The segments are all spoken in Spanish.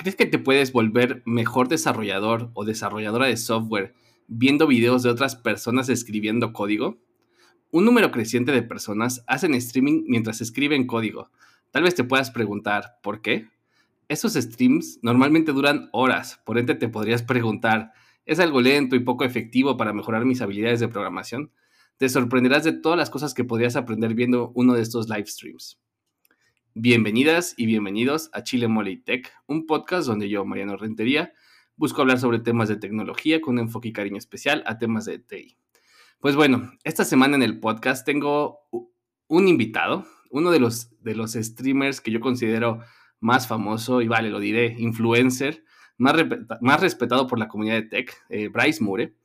¿crees que te puedes volver mejor desarrollador o desarrolladora de software viendo videos de otras personas escribiendo código? Un número creciente de personas hacen streaming mientras escriben código. Tal vez te puedas preguntar, ¿por qué? Esos streams normalmente duran horas, por ende te podrías preguntar, ¿es algo lento y poco efectivo para mejorar mis habilidades de programación? Te sorprenderás de todas las cosas que podrías aprender viendo uno de estos live streams. Bienvenidas y bienvenidos a Chile Mole Tech, un podcast donde yo, Mariano Rentería, busco hablar sobre temas de tecnología con enfoque y cariño especial a temas de TI. Pues bueno, esta semana en el podcast tengo un invitado, uno de los, de los streamers que yo considero más famoso y vale, lo diré, influencer, más, más respetado por la comunidad de tech, eh, Bryce Moore,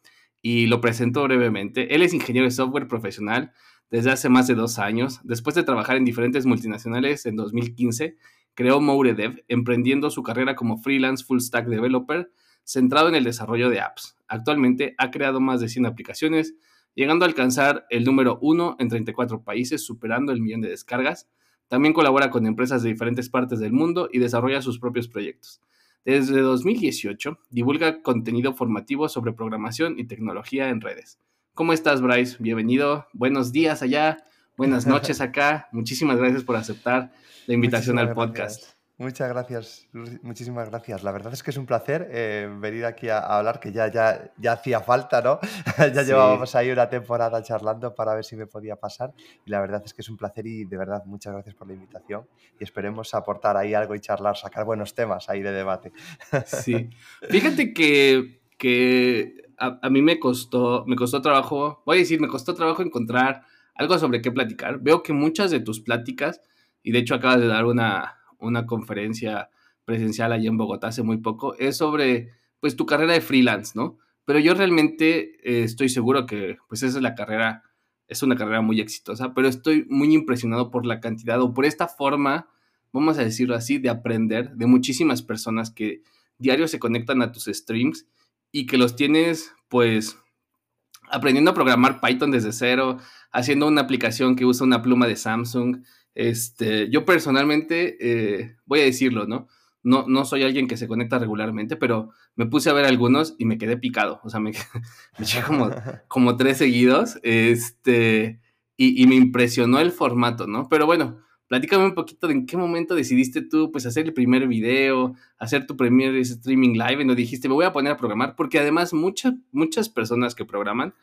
y lo presento brevemente. Él es ingeniero de software profesional desde hace más de dos años. Después de trabajar en diferentes multinacionales en 2015, creó MoureDev, emprendiendo su carrera como freelance full stack developer centrado en el desarrollo de apps. Actualmente ha creado más de 100 aplicaciones, llegando a alcanzar el número uno en 34 países, superando el millón de descargas. También colabora con empresas de diferentes partes del mundo y desarrolla sus propios proyectos. Desde 2018 divulga contenido formativo sobre programación y tecnología en redes. ¿Cómo estás, Bryce? Bienvenido. Buenos días allá, buenas noches acá. Muchísimas gracias por aceptar la invitación al podcast. Muchas gracias, muchísimas gracias. La verdad es que es un placer eh, venir aquí a, hablar, que ya, ya, ya hacía falta, ¿no? ya llevábamos ahí una temporada charlando para ver si me podía pasar. Y la verdad es que es un placer y de verdad muchas gracias por la invitación. Y esperemos aportar ahí algo y charlar, sacar buenos temas ahí de debate. sí. Fíjate que, que a, mí me costó, me costó trabajo, voy a decir, me costó trabajo encontrar algo sobre qué platicar. Veo que muchas de tus pláticas, y de hecho acabas de dar una una conferencia presencial allá en Bogotá hace muy poco, es sobre pues tu carrera de freelance, ¿no? Pero yo realmente eh, estoy seguro que pues esa es la carrera, es una carrera muy exitosa, pero estoy muy impresionado por la cantidad o por esta forma, vamos a decirlo así, de aprender de muchísimas personas que diario se conectan a tus streams y que los tienes pues aprendiendo a programar Python desde cero, haciendo una aplicación que usa una pluma de Samsung, este, yo personalmente, eh, voy a decirlo, ¿no? ¿no? No soy alguien que se conecta regularmente, pero me puse a ver algunos y me quedé picado. O sea, me, me eché como, como tres seguidos. Este, y, y, me impresionó el formato, ¿no? Pero bueno, platícame un poquito de en qué momento decidiste tú, pues, hacer el primer video, hacer tu primer streaming live, y no dijiste, me voy a poner a programar, porque además muchas, muchas personas que programan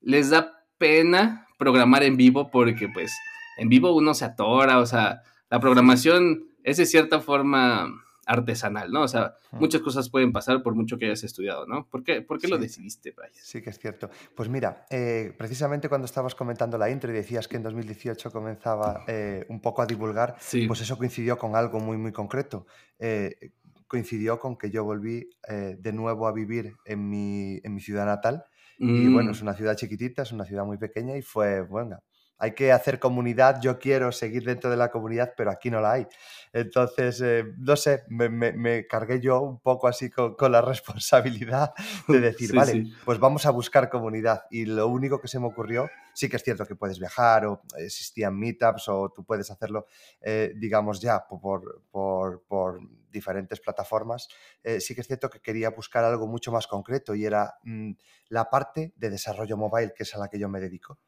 les da pena programar en vivo porque, pues, en vivo uno se atora, o sea, la programación es de cierta forma artesanal, ¿no? O sea, muchas cosas pueden pasar por mucho que hayas estudiado, ¿no? ¿Por qué, por qué lo decidiste, Brian? Sí, que es cierto. Pues mira, eh, precisamente cuando estabas comentando la intro y decías que en 2018 comenzaba eh, un poco a divulgar, pues eso coincidió con algo muy, muy concreto. Eh, coincidió con que yo volví de nuevo a vivir en mi, en mi ciudad natal. Y bueno, mm. es una ciudad chiquitita, es una ciudad muy pequeña y fue, bueno, hay que hacer comunidad, yo quiero seguir dentro de la comunidad, pero aquí no la hay. Entonces, eh, no sé, me, cargué yo un poco así con, la responsabilidad de decir, vale, pues vamos a buscar comunidad. Y lo único que se me ocurrió, sí que es cierto que puedes viajar o existían meetups o tú puedes hacerlo, eh, digamos, ya por, por, diferentes plataformas, eh, sí que es cierto que quería buscar algo mucho más concreto y era mm, la parte de desarrollo mobile, que es a la que yo me dedico.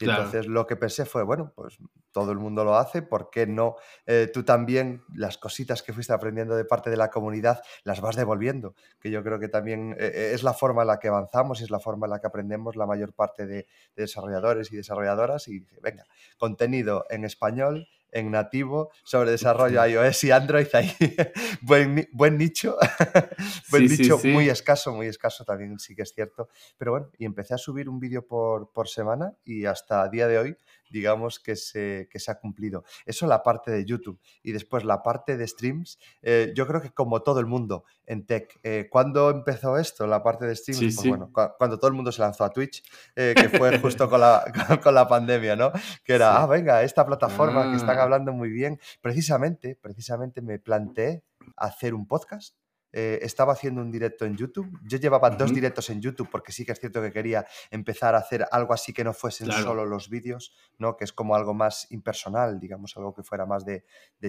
Y entonces lo que pensé fue, bueno, pues todo el mundo lo hace, ¿por qué no eh, tú también las cositas que fuiste aprendiendo de parte de la comunidad las vas devolviendo? Que yo creo que también eh, eh, es la forma en la que avanzamos y es la forma en la que aprendemos la mayor parte de, de desarrolladores y desarrolladoras. Y dije, venga, contenido en español en nativo sobre desarrollo iOS y Android ahí. buen, buen nicho, buen nicho, muy escaso, muy escaso también, sí que es cierto. Pero bueno, y empecé a subir un vídeo por, por semana y hasta día de hoy digamos que se, que se ha cumplido. Eso la parte de YouTube. Y después la parte de streams, eh, yo creo que como todo el mundo en tech, eh, ¿cuándo empezó esto, la parte de streams? pues bueno, cuando todo el mundo se lanzó a Twitch, eh, que fue justo con la, con, la pandemia, ¿no? Que era, ah, venga, esta plataforma que están ah. hablando muy bien. Precisamente, precisamente me planteé hacer un podcast eh, estaba haciendo un directo en YouTube. Yo llevaba dos directos en YouTube porque sí que es cierto que quería empezar a hacer algo así que no fuesen solo los vídeos, ¿no? que es como algo más impersonal, digamos, algo que fuera más de,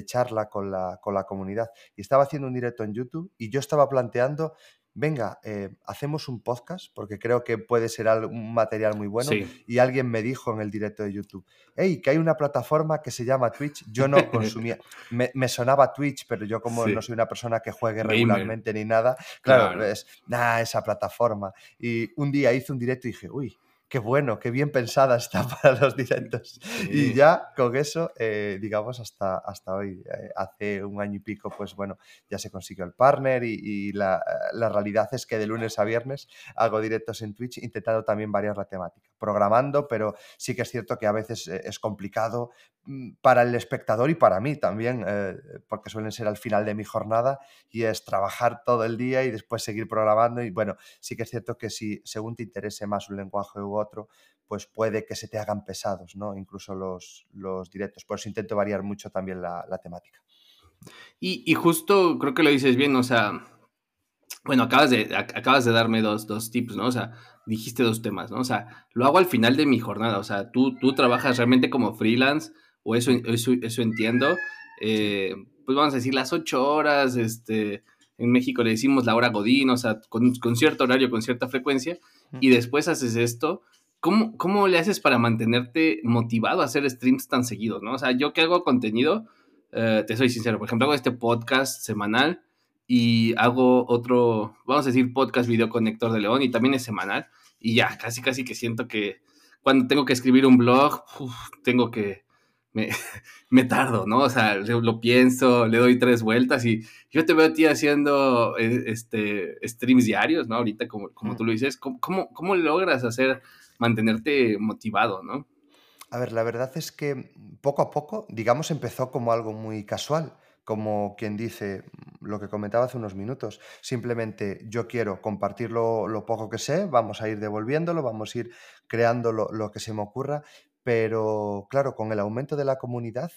charla con la, con la comunidad. Y estaba haciendo un directo en YouTube y yo estaba planteando venga, eh, hacemos un podcast, porque creo que puede ser un material muy bueno. Y alguien me dijo en el directo de YouTube, hey, que hay una plataforma que se llama Twitch. Yo no consumía, me, sonaba Twitch, pero yo como no soy una persona que juegue regularmente ni nada, claro, es, nada, esa plataforma. Y un día hice un directo y dije, uy, qué bueno, qué bien pensada está para los directos. Y ya con eso, eh, digamos, hasta, hasta hoy, eh, hace un año y pico, pues bueno, ya se consiguió el partner y, la, la, realidad es que de lunes a viernes hago directos en Twitch intentando también variar la temática, programando, pero sí que es cierto que a veces eh, es complicado Mm, para el espectador y para mí también, eh, porque suelen ser al final de mi jornada y es trabajar todo el día y después seguir programando y bueno, sí que es cierto que si según te interese más un lenguaje u otro, pues puede que se te hagan pesados, ¿no? Incluso los, los directos. Por eso intento variar mucho también la, temática. Y, justo creo que lo dices bien, o sea, bueno, acabas de, acabas de darme dos, dos tips, ¿no? O sea, dijiste dos temas, ¿no? O sea, lo hago al final de mi jornada, o sea, tú, tú trabajas realmente como freelance o eso, eso, entiendo. Eh, pues vamos a decir las ocho horas, este, en México le decimos la hora Godín, o sea, con, cierto horario, con cierta frecuencia, y después haces esto. ¿Cómo, ¿Cómo le haces para mantenerte motivado a hacer streams tan seguidos, no? O sea, yo que hago contenido, eh, te soy sincero, por ejemplo, hago este podcast semanal y hago otro, vamos a decir, podcast video con Héctor de León y también es semanal, y ya, casi, casi que siento que cuando tengo que escribir un blog, tengo que me, me, tardo, ¿no? O sea, lo pienso, le doy tres vueltas y yo te veo a ti haciendo eh, este, streams diarios, ¿no? Ahorita, como, como tú lo dices, ¿cómo, cómo, logras hacer, mantenerte motivado, ¿no? A ver, la verdad es que poco a poco, digamos, empezó como algo muy casual, como quien dice lo que comentaba hace unos minutos. Simplemente yo quiero compartir lo, poco que sé, vamos a ir devolviéndolo, vamos a ir creando lo, lo que se me ocurra, pero claro, con el aumento de la comunidad,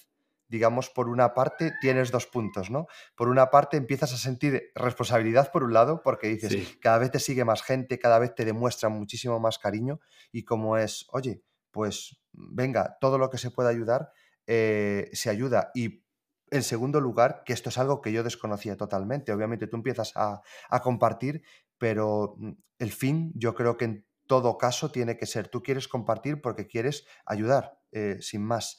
digamos, por una parte tienes dos puntos, ¿no? Por una parte empiezas a sentir responsabilidad por un lado, porque dices, cada vez te sigue más gente, cada vez te demuestran muchísimo más cariño y como es, oye, pues venga, todo lo que se pueda ayudar, eh, se ayuda. Y en segundo lugar, que esto es algo que yo desconocía totalmente. Obviamente tú empiezas a, a compartir, pero mm, el fin yo creo que en todo caso tiene que ser, tú quieres compartir porque quieres ayudar, eh, sin más.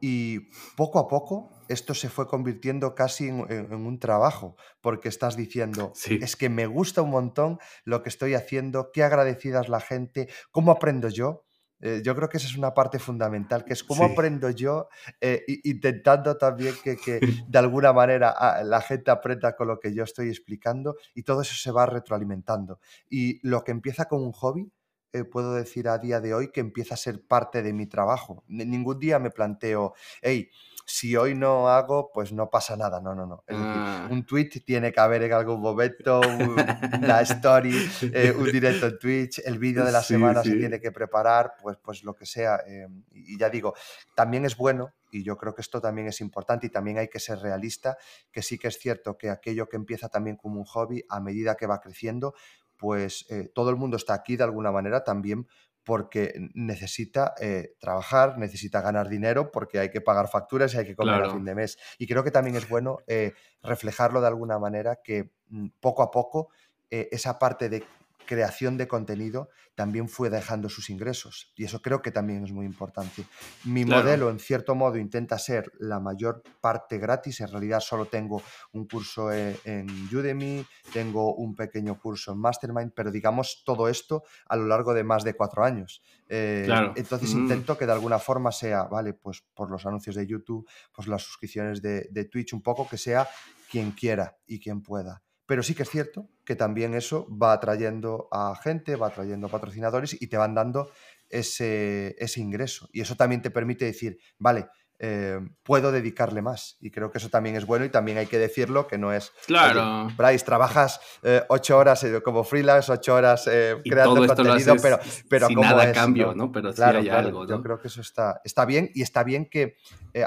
Y poco a poco esto se fue convirtiendo casi en, un trabajo, porque estás diciendo, es que me gusta un montón lo que estoy haciendo, qué agradecida es la gente, cómo aprendo yo. Eh, yo creo que esa es una parte fundamental, que es cómo aprendo yo, eh, intentando también que, que, de alguna manera ah, la gente aprenda con lo que yo estoy explicando y todo eso se va retroalimentando. Y lo que empieza como un hobby, eh, puedo decir a día de hoy que empieza a ser parte de mi trabajo. ningún día me planteo, hey, si hoy no hago, pues no pasa nada. No, no, no. Ah. un tweet tiene que haber en algún momento, una story, eh, un directo en Twitch, el vídeo de la semana se tiene que preparar, pues, pues lo que sea. Eh, y ya digo, también es bueno, y yo creo que esto también es importante y también hay que ser realista, que sí que es cierto que aquello que empieza también como un hobby, a medida que va creciendo, pues eh, todo el mundo está aquí de alguna manera también porque necesita eh, trabajar, necesita ganar dinero, porque hay que pagar facturas y hay que comer a fin de mes. Y creo que también es bueno eh, reflejarlo de alguna manera que mm, poco a poco esa parte de creación de contenido también fue dejando sus ingresos. Y eso creo que también es muy importante. Mi modelo, en cierto modo, intenta ser la mayor parte gratis. En realidad solo tengo un curso e, en, Udemy, tengo un pequeño curso en Mastermind, pero digamos todo esto a lo largo de más de cuatro años. Eh, entonces mm. intento que de alguna forma sea, vale, pues por los anuncios de YouTube, pues las suscripciones de, de Twitch, un poco que sea quien quiera y quien pueda. Pero sí que es cierto que también eso va atrayendo a gente, va atrayendo patrocinadores y te van dando ese, ese ingreso. Y eso también te permite decir, vale, eh, puedo dedicarle más. Y creo que eso también es bueno y también hay que decirlo, que no es... Claro. Bryce, trabajas eh, ocho horas eh, como freelance, ocho horas creando contenido, pero, pero sin nada cambio, ¿no? Pero sí hay algo, Yo creo que eso está, está bien y está bien que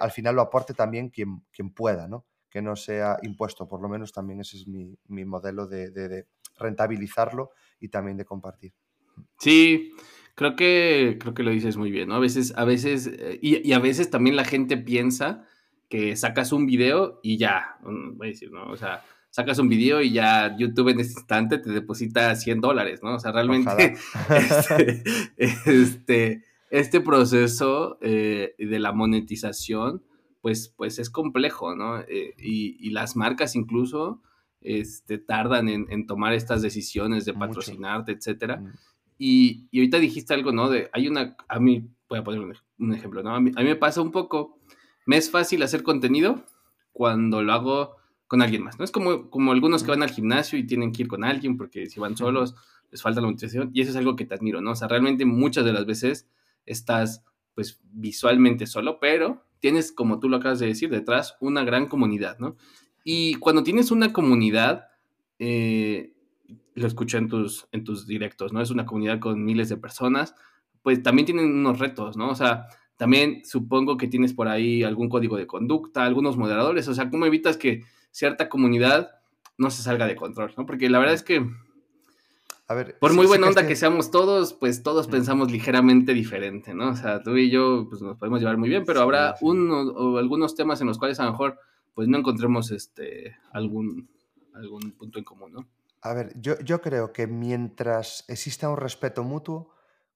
al final lo aporte también quien, quien pueda, ¿no? Que no sea impuesto. Por lo menos también ese es mi, modelo de, rentabilizarlo y también de compartir. Sí, creo que, creo que lo dices muy bien, ¿no? A veces, a veces, eh, y, y a veces también la gente piensa que sacas un video y ya, voy a decir, ¿no? O sea, sacas un video y ya YouTube en ese instante te deposita 100 dólares, ¿no? O sea, realmente este, este, este, proceso eh, de la monetización, pues, pues es complejo, ¿no? Eh, y, las marcas incluso este, tardan en, tomar estas decisiones de patrocinarte, etcétera. Mm. Y, y, ahorita dijiste algo, ¿no? De, hay una, a mí, voy a poner un, ejemplo, ¿no? A mí, a mí me pasa un poco, me es fácil hacer contenido cuando lo hago con alguien más, ¿no? Es como, como algunos que van al gimnasio y tienen que ir con alguien porque si van solos les falta la motivación y eso es algo que te admiro, ¿no? O sea, realmente muchas de las veces estás pues visualmente solo, pero tienes, como tú lo acabas de decir, detrás una gran comunidad, ¿no? Y cuando tienes una comunidad, eh, lo escuché en tus, en tus directos, ¿no? Es una comunidad con miles de personas, pues también tienen unos retos, ¿no? O sea, también supongo que tienes por ahí algún código de conducta, algunos moderadores, o sea, ¿cómo evitas que cierta comunidad no se salga de control, ¿no? Porque la verdad es que, a ver, por muy buena onda que, seamos todos, pues todos pensamos ligeramente diferente, ¿no? O sea, tú y yo pues, nos podemos llevar muy bien, pero habrá uno o algunos temas en los cuales a lo mejor pues no encontremos este, algún, algún punto en común, ¿no? A ver, yo, yo creo que mientras exista un respeto mutuo,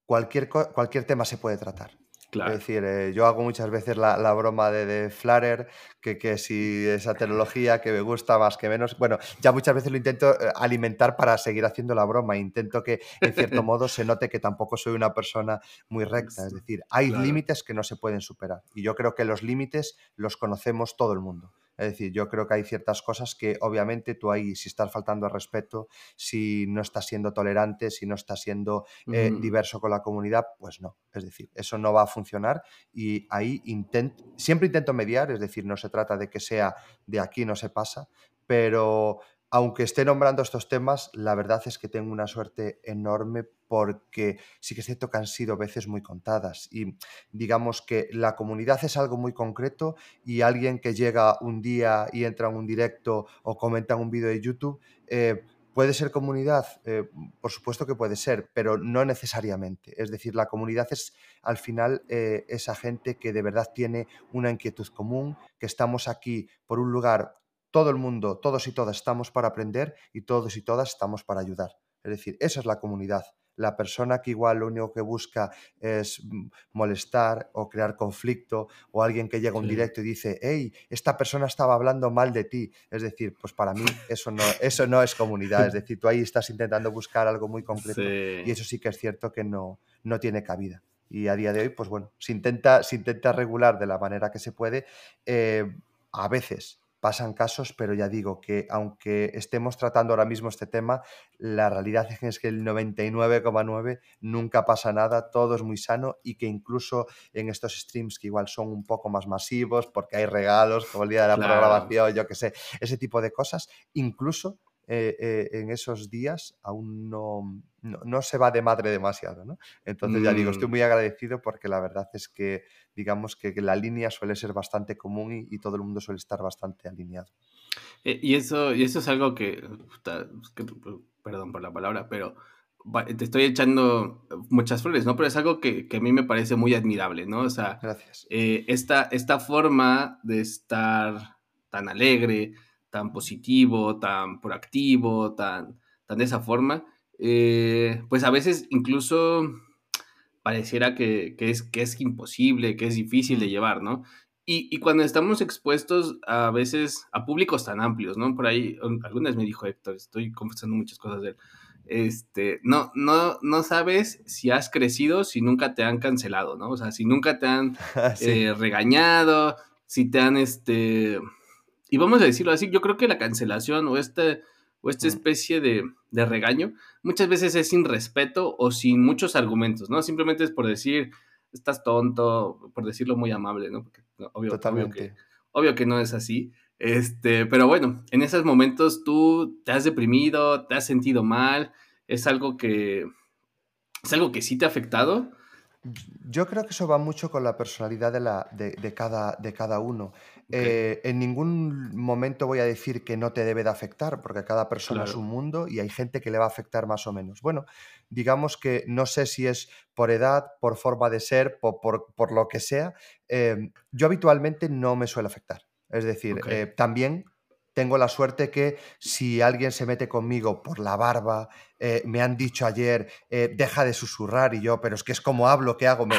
cualquier, cualquier tema se puede tratar. Es decir, eh, yo hago muchas veces la, broma de, de Flutter, que, que, si esa tecnología que me gusta más que menos, bueno, ya muchas veces lo intento eh, alimentar para seguir haciendo la broma. Intento que, en cierto modo, se note que tampoco soy una persona muy recta. Es decir, hay límites que no se pueden superar. Y yo creo que los límites los conocemos todo el mundo. Es decir, yo creo que hay ciertas cosas que obviamente tú ahí, si estás faltando al respeto, si no estás siendo tolerante, si no estás siendo eh, diverso con la comunidad, pues no. Es decir, eso no va a funcionar y ahí intento, siempre intento mediar, es decir, no se trata de que sea de aquí no se pasa, pero aunque esté nombrando estos temas, la verdad es que tengo una suerte enorme porque sí que es cierto que han sido veces muy contadas y digamos que la comunidad es algo muy concreto y alguien que llega un día y entra en un directo o comenta en un vídeo de YouTube, eh, ¿Puede ser comunidad? Eh, por supuesto que puede ser, pero no necesariamente. Es decir, la comunidad es al final eh, esa gente que de verdad tiene una inquietud común, que estamos aquí por un lugar todo el mundo, todos y todas estamos para aprender y todos y todas estamos para ayudar. Es decir, esa es la comunidad. La persona que igual lo único que busca es mm, molestar o crear conflicto o alguien que llega a un directo y dice, hey, esta persona estaba hablando mal de ti. Es decir, pues para mí eso no, eso no es comunidad. Es decir, tú ahí estás intentando buscar algo muy concreto y eso sí que es cierto que no, no tiene cabida. Y a día de hoy, pues bueno, se intenta, se intenta regular de la manera que se puede. Eh, a veces pasan casos, pero ya digo que aunque estemos tratando ahora mismo este tema, la realidad es que el 99,9 nunca pasa nada, todo es muy sano y que incluso en estos streams que igual son un poco más masivos porque hay regalos como el día de la programación, yo qué sé, ese tipo de cosas, incluso eh, eh, en esos días aún no, no, se va de madre demasiado, ¿no? Entonces ya digo, estoy mm. muy agradecido porque la verdad es que digamos que, la línea suele ser bastante común y, todo el mundo suele estar bastante alineado. Eh, y, eso, y eso es algo que, perdón por la palabra, pero te estoy echando muchas flores, ¿no? Pero es algo que, que a mí me parece muy admirable, ¿no? O sea, Gracias. esta, esta forma de estar tan alegre, tan positivo, tan proactivo, tan, tan de esa forma, eh, pues a veces incluso pareciera que, es, que es imposible, que es difícil de llevar, ¿no? Y, cuando estamos expuestos a veces a públicos tan amplios, ¿no? Por ahí, algunas me dijo Héctor, estoy confesando muchas cosas de él, este, no, no, no sabes si has crecido si nunca te han cancelado, ¿no? O sea, si nunca te han eh, regañado, si te han, este, y vamos a decirlo así, yo creo que la cancelación o, este, o esta especie de, regaño muchas veces es sin respeto o sin muchos argumentos, ¿no? Simplemente es por decir, estás tonto, por decirlo muy amable, ¿no? Porque obvio, que, obvio que no es así. Este, pero bueno, en esos momentos tú te has deprimido, te has sentido mal, es algo que es algo que sí te ha afectado Yo creo que eso va mucho con la personalidad de, la, de, cada, de cada uno. Eh, en ningún momento voy a decir que no te debe de afectar, porque cada persona es un mundo y hay gente que le va a afectar más o menos. Bueno, digamos que no sé si es por edad, por forma de ser, por, por, lo que sea. Em, yo habitualmente no me suele afectar. Es decir, eh, también tengo la suerte que si alguien se mete conmigo por la barba, eh, me han dicho ayer, eh, deja de susurrar y yo, pero es que es como hablo, ¿qué hago? Me,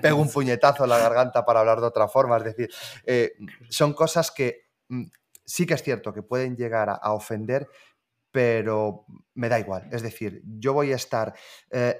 pego un puñetazo en la garganta para hablar de otra forma. Es decir, eh, son cosas que mm, sí que es cierto que pueden llegar a, ofender, pero me da igual. Es decir, yo voy a estar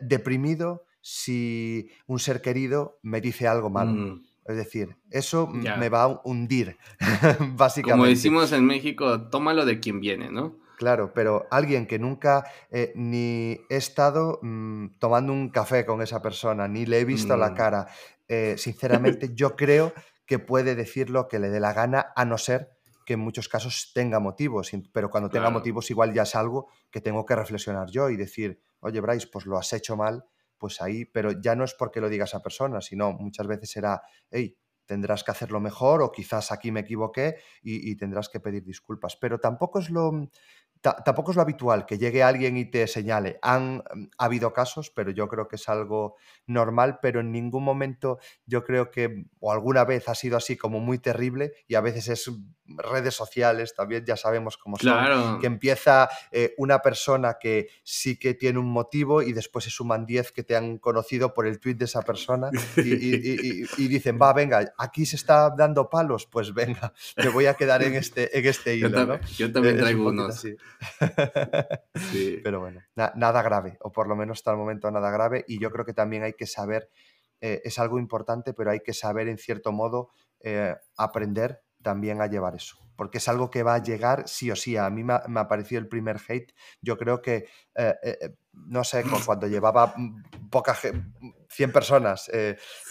deprimido si un ser querido me dice algo malo. Mm. Es decir, eso me va a hundir, básicamente. Como decimos en México, tómalo de quien viene, ¿no? Claro, pero alguien que nunca eh, ni he estado mm, tomando un café con esa persona, ni le he visto la mm. cara, eh, sinceramente yo creo que puede decir lo que le dé la gana, a no ser que en muchos casos tenga motivos, pero cuando tenga motivos igual ya es algo que tengo que reflexionar yo y decir, oye Bryce, pues lo has hecho mal pues ahí, pero ya no es porque lo diga esa persona, sino muchas veces será, hey, tendrás que hacerlo mejor o quizás aquí me equivoqué y, y tendrás que pedir disculpas. Pero tampoco es lo, tampoco es lo habitual que llegue alguien y te señale. Han mm, habido casos, pero yo creo que es algo normal, pero en ningún momento yo creo que, o alguna vez ha sido así como muy terrible, y a veces es redes sociales, también ya sabemos cómo son, que empieza eh, una persona que sí que tiene un motivo y después se suman 10 que te han conocido por el tweet de esa persona y, dicen, va, venga, aquí se está dando palos, pues venga, me voy a quedar en este, en este hilo. Yo, también traigo unos. Pero bueno, nada grave, o por lo menos hasta el momento nada grave. Y yo creo que también hay que saber, eh, es algo importante, pero hay que saber en cierto modo eh, aprender también a llevar eso, porque es algo que va a llegar sí o sí. A mí me ha, parecido el primer hate, yo creo que, eh, no sé, cuando llevaba poca 100 personas,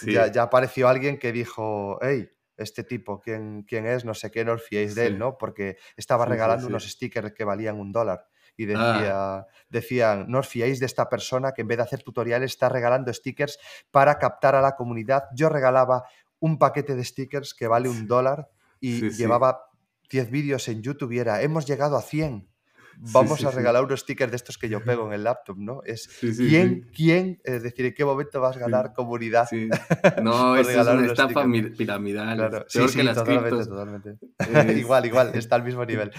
ya, ya, apareció alguien que dijo, hey, este tipo, ¿quién, quién es? No sé qué, no os fiéis de él, ¿no? Porque estaba regalando unos stickers que valían un dólar. Y ah. decía, decían, no os fiéis de esta persona que en vez de hacer tutoriales está regalando stickers para captar a la comunidad. Yo regalaba un paquete de stickers que vale un dólar y llevaba 10 vídeos en YouTube y era, hemos llegado a 100 vamos a regalar unos stickers de estos que yo pego en el laptop, ¿no? Es quién, quién, es decir, en qué momento vas a ganar comunidad. No, es una estafa piramidal. Claro. Sí, sí, totalmente, totalmente. igual, igual, está al mismo nivel.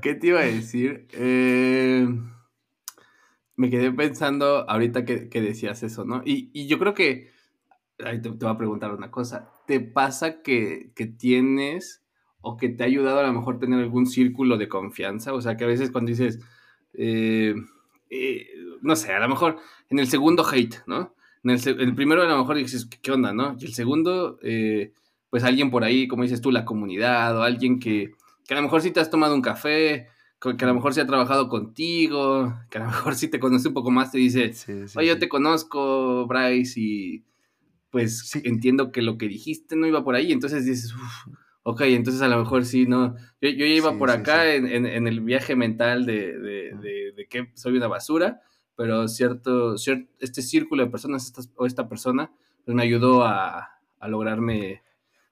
¿Qué te iba a decir? Eh, me quedé pensando ahorita que, decías eso, ¿no? Y, yo creo que, ahí te, voy a preguntar una cosa, ¿te pasa que, que tienes o que te ha ayudado a lo mejor tener algún círculo de confianza. O sea, que a veces cuando dices, eh, eh, no sé, a lo mejor en el segundo hate, ¿no? En el, primero a lo mejor dices, ¿qué onda, no? Y el segundo, eh, pues alguien por ahí, como dices tú, la comunidad o alguien que, que a lo mejor sí te has tomado un café, que a lo mejor sí ha trabajado contigo, que a lo mejor sí te conoce un poco más, te dice, oye, yo te conozco, Bryce, y pues entiendo que lo que dijiste no iba por ahí, entonces dices, uff ok, entonces a lo mejor sí, ¿no? Yo, yo iba por acá En, en, el viaje mental de, de, de, que soy una basura, pero cierto, cierto este círculo de personas o esta persona pues me ayudó a, a lograrme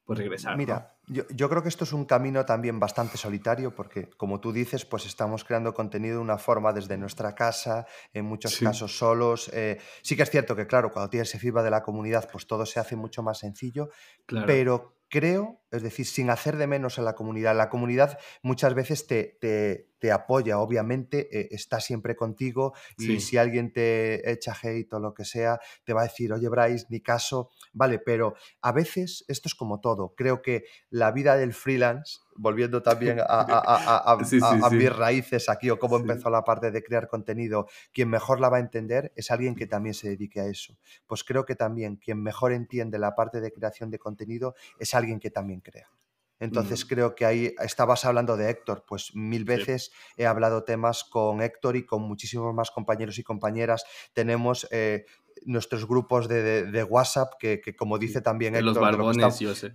pues regresar. Mira, yo, yo, creo que esto es un camino también bastante solitario porque, como tú dices, pues estamos creando contenido de una forma desde nuestra casa, en muchos casos solos. Eh, sí que es cierto que, claro, cuando tienes ese feedback de la comunidad, pues todo se hace mucho más sencillo, claro. pero creo, es decir, sin hacer de menos a la comunidad. La comunidad muchas veces te, te, apoya, obviamente, eh, está siempre contigo y si alguien te echa hate o lo que sea, te va a decir, oye, Bryce, ni caso, vale, pero a veces esto es como todo. Creo que la vida del freelance volviendo también a, mis raíces aquí o cómo empezó la parte de crear contenido, quien mejor la va a entender es alguien que también se dedique a eso. Pues creo que también quien mejor entiende la parte de creación de contenido es alguien que también crea. Entonces mm. creo que ahí estabas hablando de Héctor, pues mil veces he hablado temas con Héctor y con muchísimos más compañeros y compañeras. Tenemos eh, nuestros grupos de, WhatsApp, que, como dice también Héctor, los barbones, yo sé.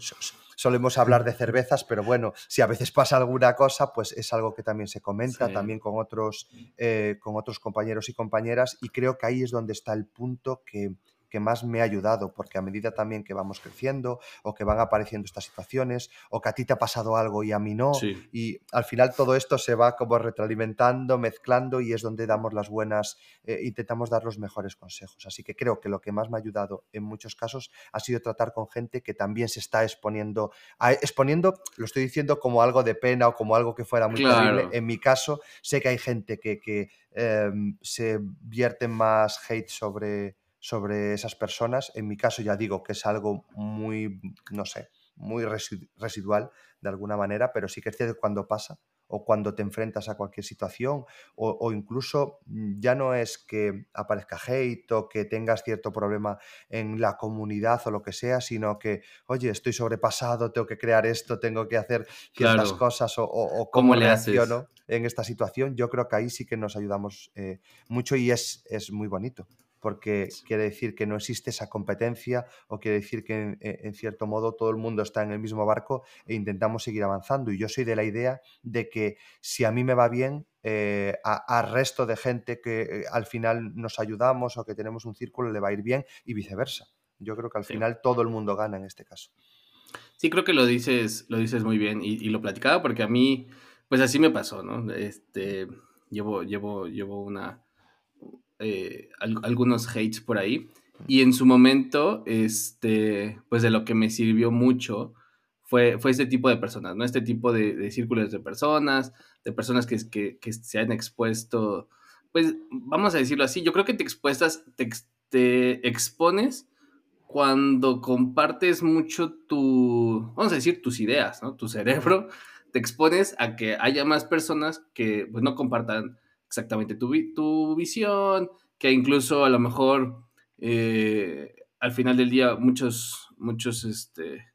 solemos hablar de cervezas, pero bueno, si a veces pasa alguna cosa, pues es algo que también se comenta, también con otros, eh, con otros compañeros y compañeras, y creo que ahí es donde está el punto que, que más me ha ayudado, porque a medida también que vamos creciendo o que van apareciendo estas situaciones o que a ti te ha pasado algo y a mí no, y al final todo esto se va como retroalimentando, mezclando y es donde damos las buenas, eh, intentamos dar los mejores consejos. Así que creo que lo que más me ha ayudado en muchos casos ha sido tratar con gente que también se está exponiendo, exponiendo, lo estoy diciendo como algo de pena o como algo que fuera muy terrible. En mi caso, sé que hay gente que, que em, se vierte más hate sobre, sobre esas personas. En mi caso ya digo que es algo muy, no sé, muy residual de alguna manera, pero sí que es cierto que cuando pasa o cuando te enfrentas a cualquier situación o, incluso mm, ya no es que aparezca hate o que tengas cierto problema en la comunidad o lo que sea, sino que, oye, estoy sobrepasado, tengo que crear esto, tengo que hacer ciertas cosas o, cómo, le reacciono en esta situación, yo creo que ahí sí que nos ayudamos eh, mucho y es, es muy bonito porque quiere decir que no existe esa competencia o quiere decir que e, en, cierto modo todo el mundo está en el mismo barco e intentamos seguir avanzando. Y yo soy de la idea de que si a mí me va bien, eh, al resto de gente que eh, al final nos ayudamos o que tenemos un círculo le va a ir bien y viceversa. Yo creo que al final todo el mundo gana en este caso. Sí, creo que lo dices, lo dices muy bien y, lo platicaba porque a mí, pues así me pasó, ¿no? Este, llevo, llevo, llevo una, eh, algunos hates por ahí. Y en su momento, este, pues de lo que me sirvió mucho fue, fue este tipo de personas, ¿no? Este tipo de, círculos de personas, de personas que, que, que, se han expuesto, pues vamos a decirlo así, yo creo que te expuestas, te, te expones cuando compartes mucho tu, vamos a decir, tus ideas, ¿no? Tu cerebro, te expones a que haya más personas que pues no compartan exactamente tu, tu visión, que incluso a lo mejor eh, al final del día muchos, muchos, este,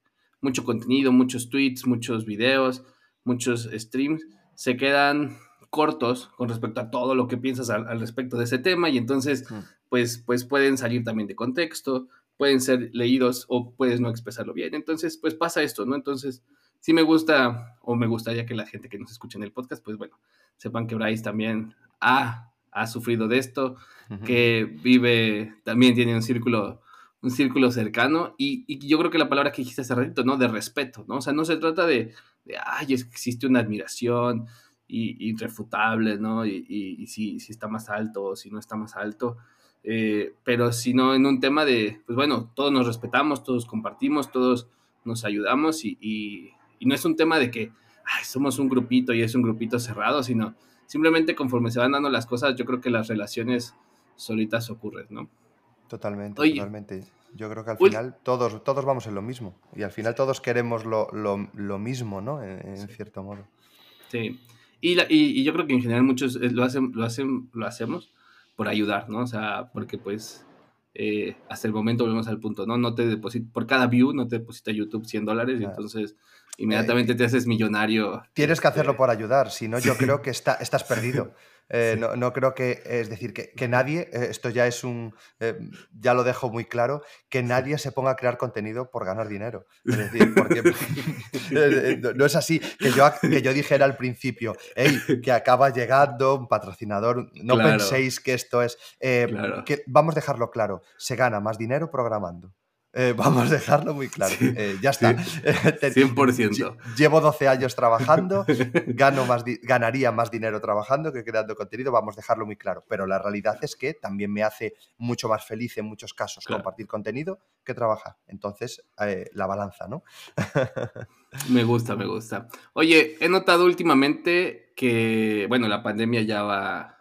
mucho contenido, muchos tweets, muchos videos, muchos streams se quedan cortos con respecto a todo lo que piensas al, respecto de ese tema y entonces pues, pues pueden salir también de contexto, pueden ser leídos o puedes no expresarlo bien. Entonces pues pasa esto, ¿no? Entonces sí me gusta o me gustaría que la gente que nos escuche en el podcast pues bueno, sepan que Bryce también ha, ha sufrido de esto, que vive, también tiene un círculo, un círculo cercano, y, yo creo que la palabra que dijiste hace ratito, ¿no? De respeto, ¿no? O sea, no se trata de, de ay, existe una admiración irrefutable, ¿no? Y, si, si, está más alto o si no está más alto, eh, pero sino en un tema de, pues bueno, todos nos respetamos, todos compartimos, todos nos ayudamos, y, no es un tema de que, ay, somos un grupito y es un grupito cerrado, sino simplemente conforme se van dando las cosas, yo creo que las relaciones solitas ocurren, ¿no? Totalmente, totalmente. Yo creo que al final todos, todos vamos en lo mismo y al final todos queremos lo, mismo, ¿no? En, cierto modo. Sí. Y, y, yo creo que en general muchos eh, lo, hacen, lo, hacen, lo hacemos por ayudar, ¿no? O sea, porque pues eh, hasta el momento volvemos al punto, ¿no? No te deposita, por cada view no te deposita YouTube 100 dólares y entonces inmediatamente te haces millonario. Tienes que hacerlo este, por ayudar, si no yo creo que está, estás perdido. Eh, no, creo que, es decir, que, nadie, eh, esto ya es un, eh, ya lo dejo muy claro, que nadie se ponga a crear contenido por ganar dinero. Es decir, porque no es así, que yo, que yo dijera al principio, hey, que acaba llegando un patrocinador, no penséis que esto es, que, vamos a dejarlo claro, se gana más dinero programando. Eh, vamos a dejarlo muy claro. Eh, ya está. 100%. Llevo 12 años trabajando, gano más ganaría más dinero trabajando que creando contenido, vamos a dejarlo muy claro. Pero la realidad es que también me hace mucho más feliz en muchos casos compartir contenido que trabajar. Entonces, eh, la balanza, ¿no? me gusta, me gusta. Oye, he notado últimamente que, bueno, la pandemia ya va,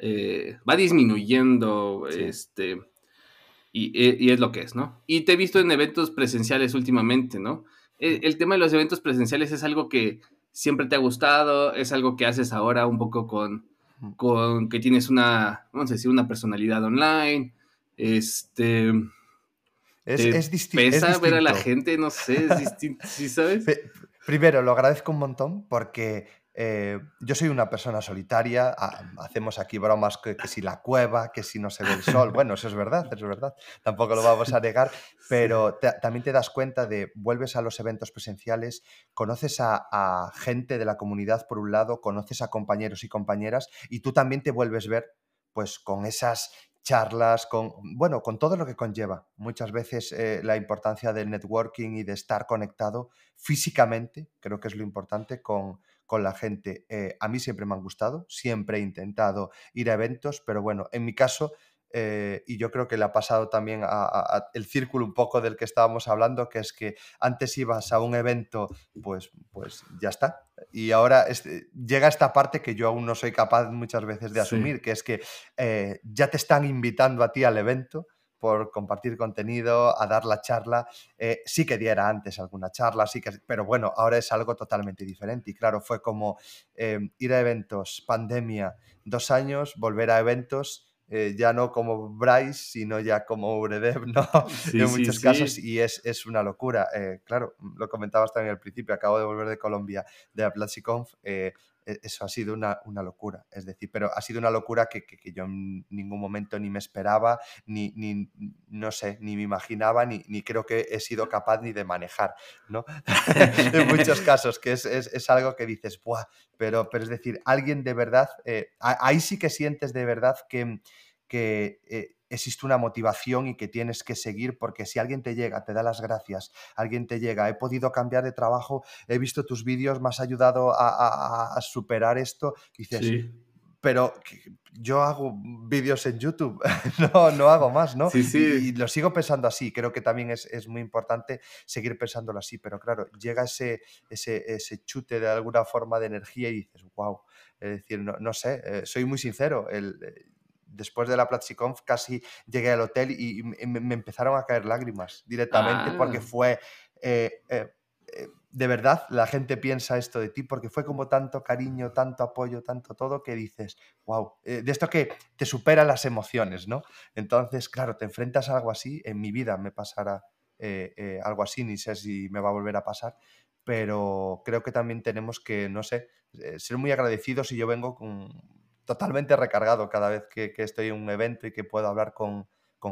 va disminuyendo, este eh, y, es lo que es, ¿no? Y te he visto en eventos presenciales últimamente, ¿no? E, el, tema de los eventos presenciales es algo que siempre te ha gustado, es algo que haces ahora un poco con, con que tienes una, vamos a decir, una personalidad online, este... Es, distinto. Pesa ver a la gente, no sé, es distinto, ¿sí sabes? Primero, lo agradezco un montón porque eh, yo soy una persona solitaria, hacemos aquí bromas que, si la cueva, que si no se ve el sol, bueno, eso es verdad, eso es verdad, tampoco lo vamos a negar, pero también te das cuenta de, vuelves a los eventos presenciales, conoces a, a, gente de la comunidad por un lado, conoces a compañeros y compañeras y tú también te vuelves ver pues con esas charlas, con, bueno, con todo lo que conlleva. Muchas veces eh, la importancia del networking y de estar conectado físicamente, creo que es lo importante con, con la gente. Eh, a mí siempre me han gustado, siempre he intentado ir a eventos, pero bueno, en mi caso eh, y yo creo que le ha pasado también a, el círculo un poco del que estábamos hablando, que es que antes ibas a un evento, pues, pues ya está. Y ahora llega esta parte que yo aún no soy capaz muchas veces de asumir, que es que eh, ya te están invitando a ti al evento por compartir contenido, a dar la charla. Eh, sí que diera antes alguna charla, sí que, pero bueno, ahora es algo totalmente diferente. Y claro, fue como ir a eventos, pandemia, dos años, volver a eventos eh, ya no como Bryce, sino ya como Uredev, ¿no? en muchos casos, y es, es una locura. Eh, claro, lo comentabas también al principio, acabo de volver de Colombia, de la PlatziConf, eh, eso ha sido una, una, locura, es decir, pero ha sido una locura que, que, yo en ningún momento ni me esperaba, ni, ni no sé, ni me imaginaba, ni, ni, creo que he sido capaz ni de manejar, ¿no? en muchos casos, que es, es, es, algo que dices, ¡buah! Pero, pero es decir, alguien de verdad, ahí sí que sientes de verdad que que eh, existe una motivación y que tienes que seguir porque si alguien te llega, te da las gracias, alguien te llega, he podido cambiar de trabajo, he visto tus vídeos, me has ayudado a, superar esto, dices, pero yo hago vídeos en YouTube, no, no hago más, ¿no? Sí, sí. Y, lo sigo pensando así, creo que también es, es, muy importante seguir pensándolo así, pero claro, llega ese, ese, ese chute de alguna forma de energía y dices, wow, es decir, no, no sé, eh, soy muy sincero, el, después de la PlatziConf casi llegué al hotel y, me, empezaron a caer lágrimas directamente porque ah. fue... Eh, eh, eh, de verdad, la gente piensa esto de ti porque fue como tanto cariño, tanto apoyo, tanto todo que dices, wow, de esto que te supera las emociones, ¿no? Entonces, claro, te enfrentas a algo así, en mi vida me pasará algo así, ni sé si me va a volver a pasar, pero creo que también tenemos que, no sé, ser muy agradecidos y yo vengo con totalmente recargado cada vez que, estoy en un evento y que puedo hablar con,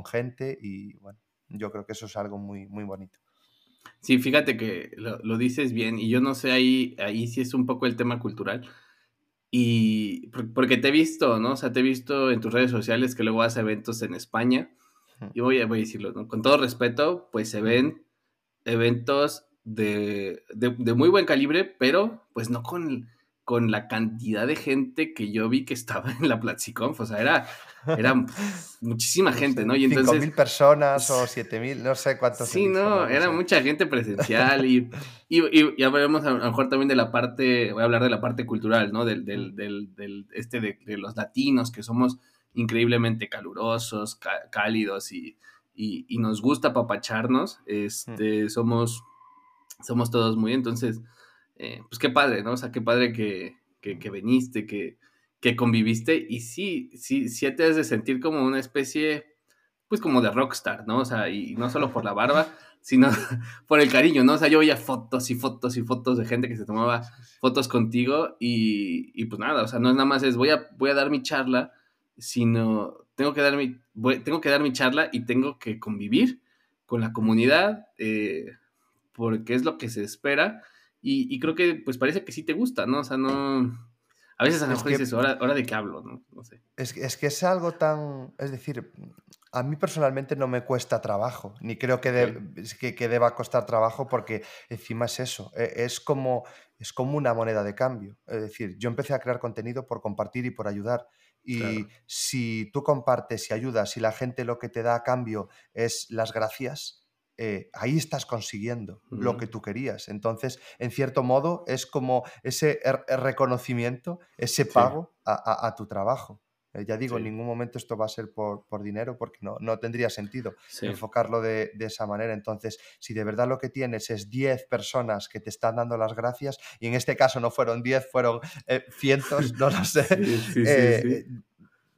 gente y bueno, yo creo que eso es algo muy, muy bonito. Sí, fíjate que lo, dices bien y yo no sé ahí, ahí sí es un poco el tema cultural. Y porque te he visto, ¿no? O sea, te he visto en tus redes sociales que luego haces eventos en España. Y voy a, voy a decirlo, ¿no? Con todo respeto, pues se ven eventos de, de muy buen calibre, pero pues no con con la cantidad de gente que yo vi que estaba en la PlatziConf, o sea, era, era muchísima gente, ¿no? Y entonces... mil personas o siete mil, no sé cuántos. Sí, no, era mucha gente presencial y, y, ya veremos a lo mejor también de la parte, voy a hablar de la parte cultural, ¿no? Del, del, del, este de, los latinos, que somos increíblemente calurosos, cálidos y, y, nos gusta papacharnos, este, somos, somos todos muy, entonces eh, pues qué padre, ¿no? O sea, qué padre que, que, que veniste, que, que, conviviste y sí, sí, sí te has de sentir como una especie, pues como de rockstar, ¿no? O sea, y no solo por la barba, sino por el cariño, ¿no? O sea, yo veía fotos y fotos y fotos de gente que se tomaba fotos contigo y, y pues nada, o sea, no es nada más es voy a, voy a dar mi charla, sino tengo que dar mi, tengo que dar mi charla y tengo que convivir con la comunidad, eh, porque es lo que se espera y, creo que pues parece que sí te gusta, ¿no? O sea, no... A veces a lo mejor dices, ¿hora, de qué hablo? ¿no? no sé. Es, es, que es algo tan... Es decir, a mí personalmente no me cuesta trabajo, ni creo que, que, deba costar trabajo porque encima es eso, e, es como, es como una moneda de cambio. Es decir, yo empecé a crear contenido por compartir y por ayudar. Y si tú compartes y ayudas y la gente lo que te da a cambio es las gracias, eh, ahí estás consiguiendo lo que tú querías. Entonces, en cierto modo, es como ese er, er, reconocimiento, ese pago a, tu trabajo. Eh, ya digo, en ningún momento esto va a ser por, dinero porque no, no tendría sentido enfocarlo de, esa manera. Entonces, si de verdad lo que tienes es 10 personas que te están dando las gracias, y en este caso no fueron 10, fueron eh, cientos, no lo sé.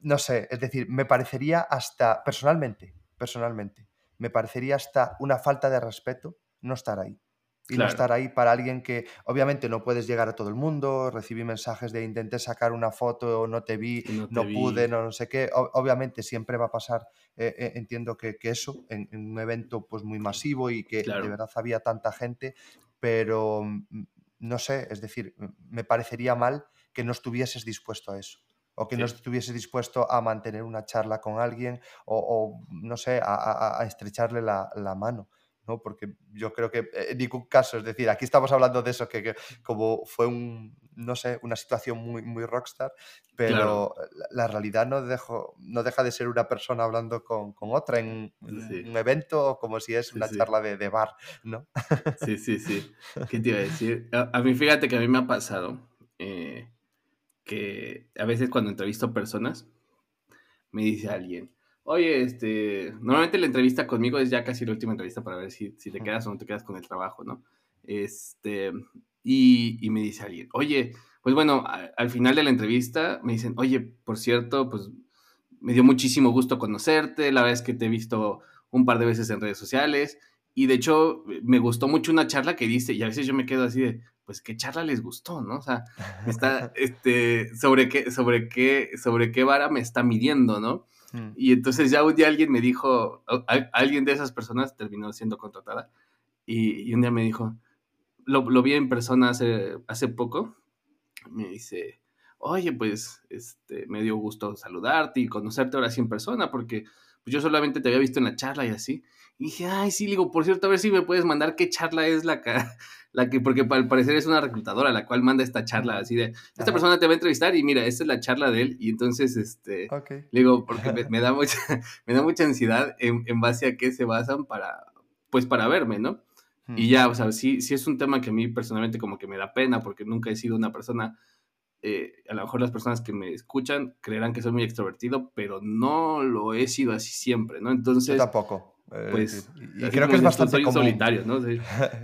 no sé, es decir, me parecería hasta, personalmente, personalmente, me parecería hasta una falta de respeto no estar ahí. Y no estar ahí para alguien que obviamente no puedes llegar a todo el mundo, recibí mensajes de intenté sacar una foto, no te vi, no, pude, no, no, sé qué. obviamente siempre va a pasar, eh, eh, entiendo que, eso, en, un evento pues muy masivo y que de verdad había tanta gente, pero mm, no sé, es decir, me parecería mal que no estuvieses dispuesto a eso. O que no estuviese dispuesto a mantener una charla con alguien o, no sé, a, estrecharle la, mano. ¿no? Porque yo creo que en ningún caso, es decir, aquí estamos hablando de eso, que, como fue un, no sé, una situación muy, muy rockstar, pero la, realidad no, dejo, no deja de ser una persona hablando con, otra en un evento como si es una charla de, de, bar, ¿no? Sí, sí, sí. ¿Qué te iba a decir? A, mí fíjate que a mí me ha pasado eh, que a veces cuando entrevisto personas, me dice alguien, oye, este, normalmente la entrevista conmigo es ya casi la última entrevista para ver si, si te quedas o no te quedas con el trabajo, ¿no? Este, y, y me dice alguien, oye, pues bueno, al final de la entrevista me dicen, oye, por cierto, pues me dio muchísimo gusto conocerte, la verdad es que te he visto un par de veces en redes sociales y de hecho me gustó mucho una charla que diste y a veces yo me quedo así de, pues qué charla les gustó, ¿no? O sea, está, este, sobre qué, sobre qué, sobre qué vara me está midiendo, ¿no? Mm. Y entonces ya un día alguien me dijo, alguien de esas personas terminó siendo contratada y, un día me dijo, lo, lo, vi en persona hace, hace poco, me dice, oye, pues, este, me dio gusto saludarte y conocerte ahora sí en persona porque pues, yo solamente te había visto en la charla y así. Y dije, ay, sí, digo, por cierto, a ver si me puedes mandar qué charla es la que, la que porque al parecer es una reclutadora la cual manda esta charla así de, esta persona te va a entrevistar y mira, esta es la charla de él. Y entonces, este, le digo, porque me, da mucha, me da mucha ansiedad en, en, base a qué se basan para, pues para verme, ¿no? Y hmm. ya, o sea, sí, sí es un tema que a mí personalmente como que me da pena porque nunca he sido una persona eh, a lo mejor las personas que me escuchan creerán que soy muy extrovertido, pero no lo he sido así siempre, ¿no? Entonces... Yo tampoco. Eh, pues, y creo que es bastante soy solitario, ¿no?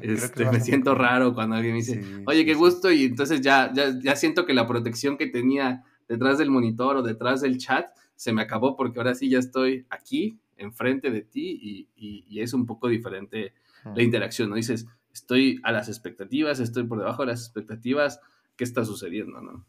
Este, me siento raro cuando alguien me dice, oye, qué gusto, y entonces ya, ya, ya siento que la protección que tenía detrás del monitor o detrás del chat se me acabó porque ahora sí ya estoy aquí, enfrente de ti, y, y, es un poco diferente la interacción, ¿no? Dices, estoy a las expectativas, estoy por debajo de las expectativas, ¿qué está sucediendo, no?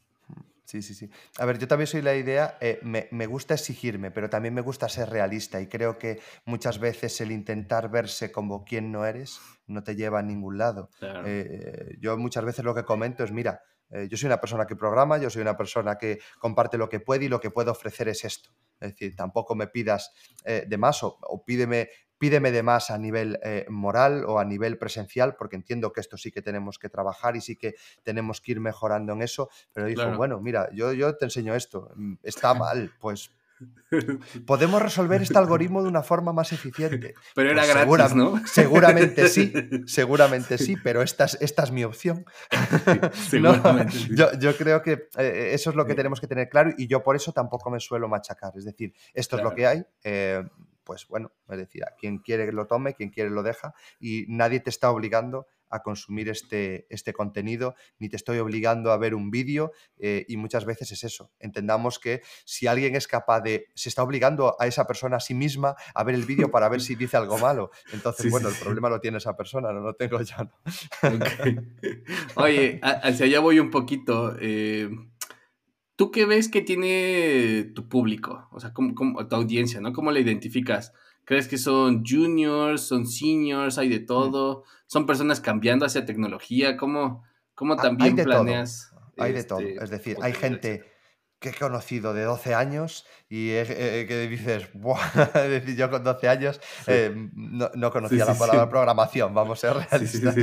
Sí, sí, sí. A ver, yo también soy la idea, eh, me, gusta exigirme, pero también me gusta ser realista y creo que muchas veces el intentar verse como quien no eres no te lleva a ningún lado. Eh, yo muchas veces lo que comento es, mira, eh, yo soy una persona que programa, yo soy una persona que comparte lo que puede y lo que puedo ofrecer es esto. Es decir, tampoco me pidas de más o, o, pídeme pídeme de más a nivel eh, moral o a nivel presencial, porque entiendo que esto sí que tenemos que trabajar y sí que tenemos que ir mejorando en eso, pero dijo, bueno, mira, yo, yo te enseño esto, mm, está mal, pues Podemos resolver este algoritmo de una forma más eficiente. Pero era pues gratis, ¿no? Seguramente sí, seguramente sí, pero esta es, esta es mi opción. yo, creo que eh, eso es lo que tenemos que tener claro y yo por eso tampoco me suelo machacar. Es decir, esto es lo que hay. Eh, pues bueno, es decir, a quien quiere lo tome, quien quiere lo deja y nadie te está obligando a consumir este, este contenido, ni te estoy obligando a ver un vídeo eh, y muchas veces es eso. Entendamos que si alguien es capaz de, se está obligando a esa persona a sí misma a ver el vídeo para ver si dice algo malo. Entonces, bueno, el problema lo tiene esa persona, no lo tengo yo. Oye, hacia allá voy un poquito. Eh, ¿Tú qué ves que tiene tu público? O sea, como, tu audiencia, ¿no? ¿Cómo la identificas? ¿Crees que son juniors, son seniors, hay de todo? ¿Son personas cambiando hacia tecnología? ¿Cómo, cómo también planeas? Hay de todo. Este, es decir, hay gente que he conocido de 12 años y eh, que dices, es decir, yo con 12 años eh, no, conocía la palabra programación, vamos a ser realistas.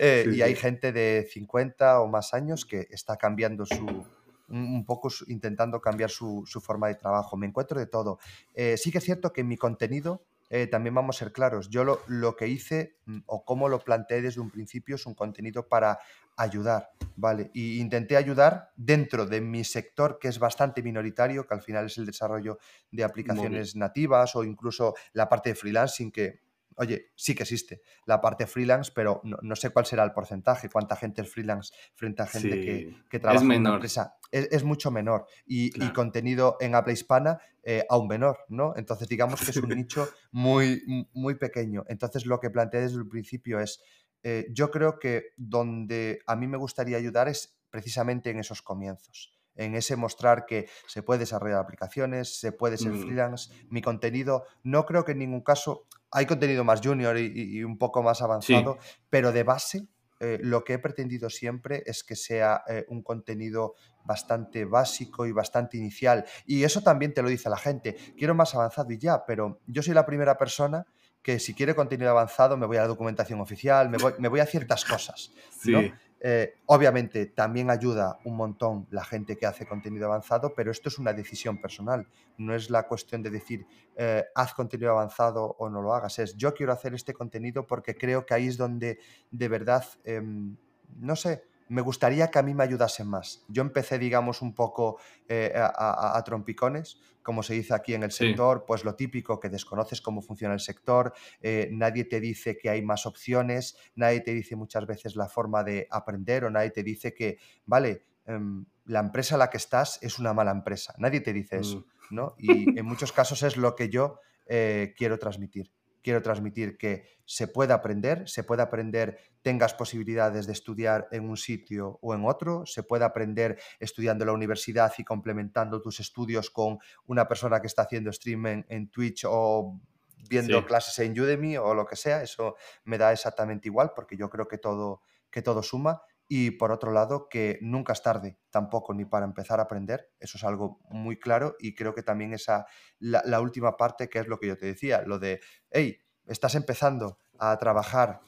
Eh, y hay gente de 50 o más años que está cambiando su, un poco intentando cambiar su, forma de trabajo. Me encuentro de todo. Eh, sí que es cierto que en mi contenido eh, también vamos a ser claros. Yo lo, lo, que hice mm, o cómo lo planteé desde un principio es un contenido para ayudar, ¿vale? Y intenté ayudar dentro de mi sector, que es bastante minoritario, que al final es el desarrollo de aplicaciones nativas o incluso la parte de freelancing, que oye, sí que existe la parte freelance, pero no, sé cuál será el porcentaje, cuánta gente es freelance frente a gente que, trabaja en una empresa. Es, mucho menor. Y, contenido en habla hispana eh, aún menor, ¿no? Entonces, digamos que es un nicho muy, muy pequeño. Entonces, lo que planteé desde el principio es, eh, yo creo que donde a mí me gustaría ayudar es precisamente en esos comienzos en ese mostrar que se puede desarrollar aplicaciones, se puede ser mm. freelance. Mi contenido, no creo que en ningún caso hay contenido más junior y, un poco más avanzado, pero de base eh, lo que he pretendido siempre es que sea eh, un contenido bastante básico y bastante inicial. Y eso también te lo dice la gente. Quiero más avanzado y ya, pero yo soy la primera persona que si quiere contenido avanzado me voy a la documentación oficial, me voy, me voy a ciertas cosas. Sí. Eh, obviamente también ayuda un montón la gente que hace contenido avanzado, pero esto es una decisión personal. No es la cuestión de decir, eh, haz contenido avanzado o no lo hagas. Es, yo quiero hacer este contenido porque creo que ahí es donde de verdad, em, no sé, me gustaría que a mí me ayudasen más. Yo empecé, digamos, un poco eh, a, trompicones, como se dice aquí en el sector, pues lo típico, que desconoces cómo funciona el sector, eh, nadie te dice que hay más opciones, nadie te dice muchas veces la forma de aprender o nadie te dice que, vale, em, la empresa a la que estás es una mala empresa. Nadie te dice eso, mm. ¿no? Y en muchos casos es lo que yo eh, quiero transmitir quiero transmitir que se puede aprender, se puede aprender, tengas posibilidades de estudiar en un sitio o en otro, se puede aprender estudiando en la universidad y complementando tus estudios con una persona que está haciendo stream en, Twitch o viendo clases en Udemy o lo que sea, eso me da exactamente igual porque yo creo que todo, que todo suma y por otro lado que nunca es tarde tampoco ni para empezar a aprender, eso es algo muy claro y creo que también esa, la, última parte que es lo que yo te decía, lo de, hey, estás empezando a trabajar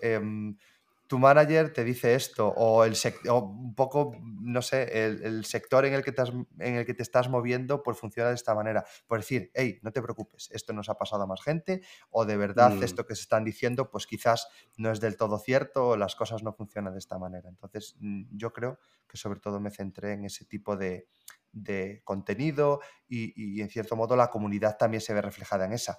tu manager te dice esto, o, el un poco, no sé, el, sector en el, que te en el que te estás moviendo, pues funciona de esta manera. Por decir, hey, no te preocupes, esto nos ha pasado a más gente, o de verdad mm. esto que se están diciendo, pues quizás no es del todo cierto, o las cosas no funcionan de esta manera. Entonces, mm, yo creo que sobre todo me centré en ese tipo de, contenido y, y, en cierto modo la comunidad también se ve reflejada en esa.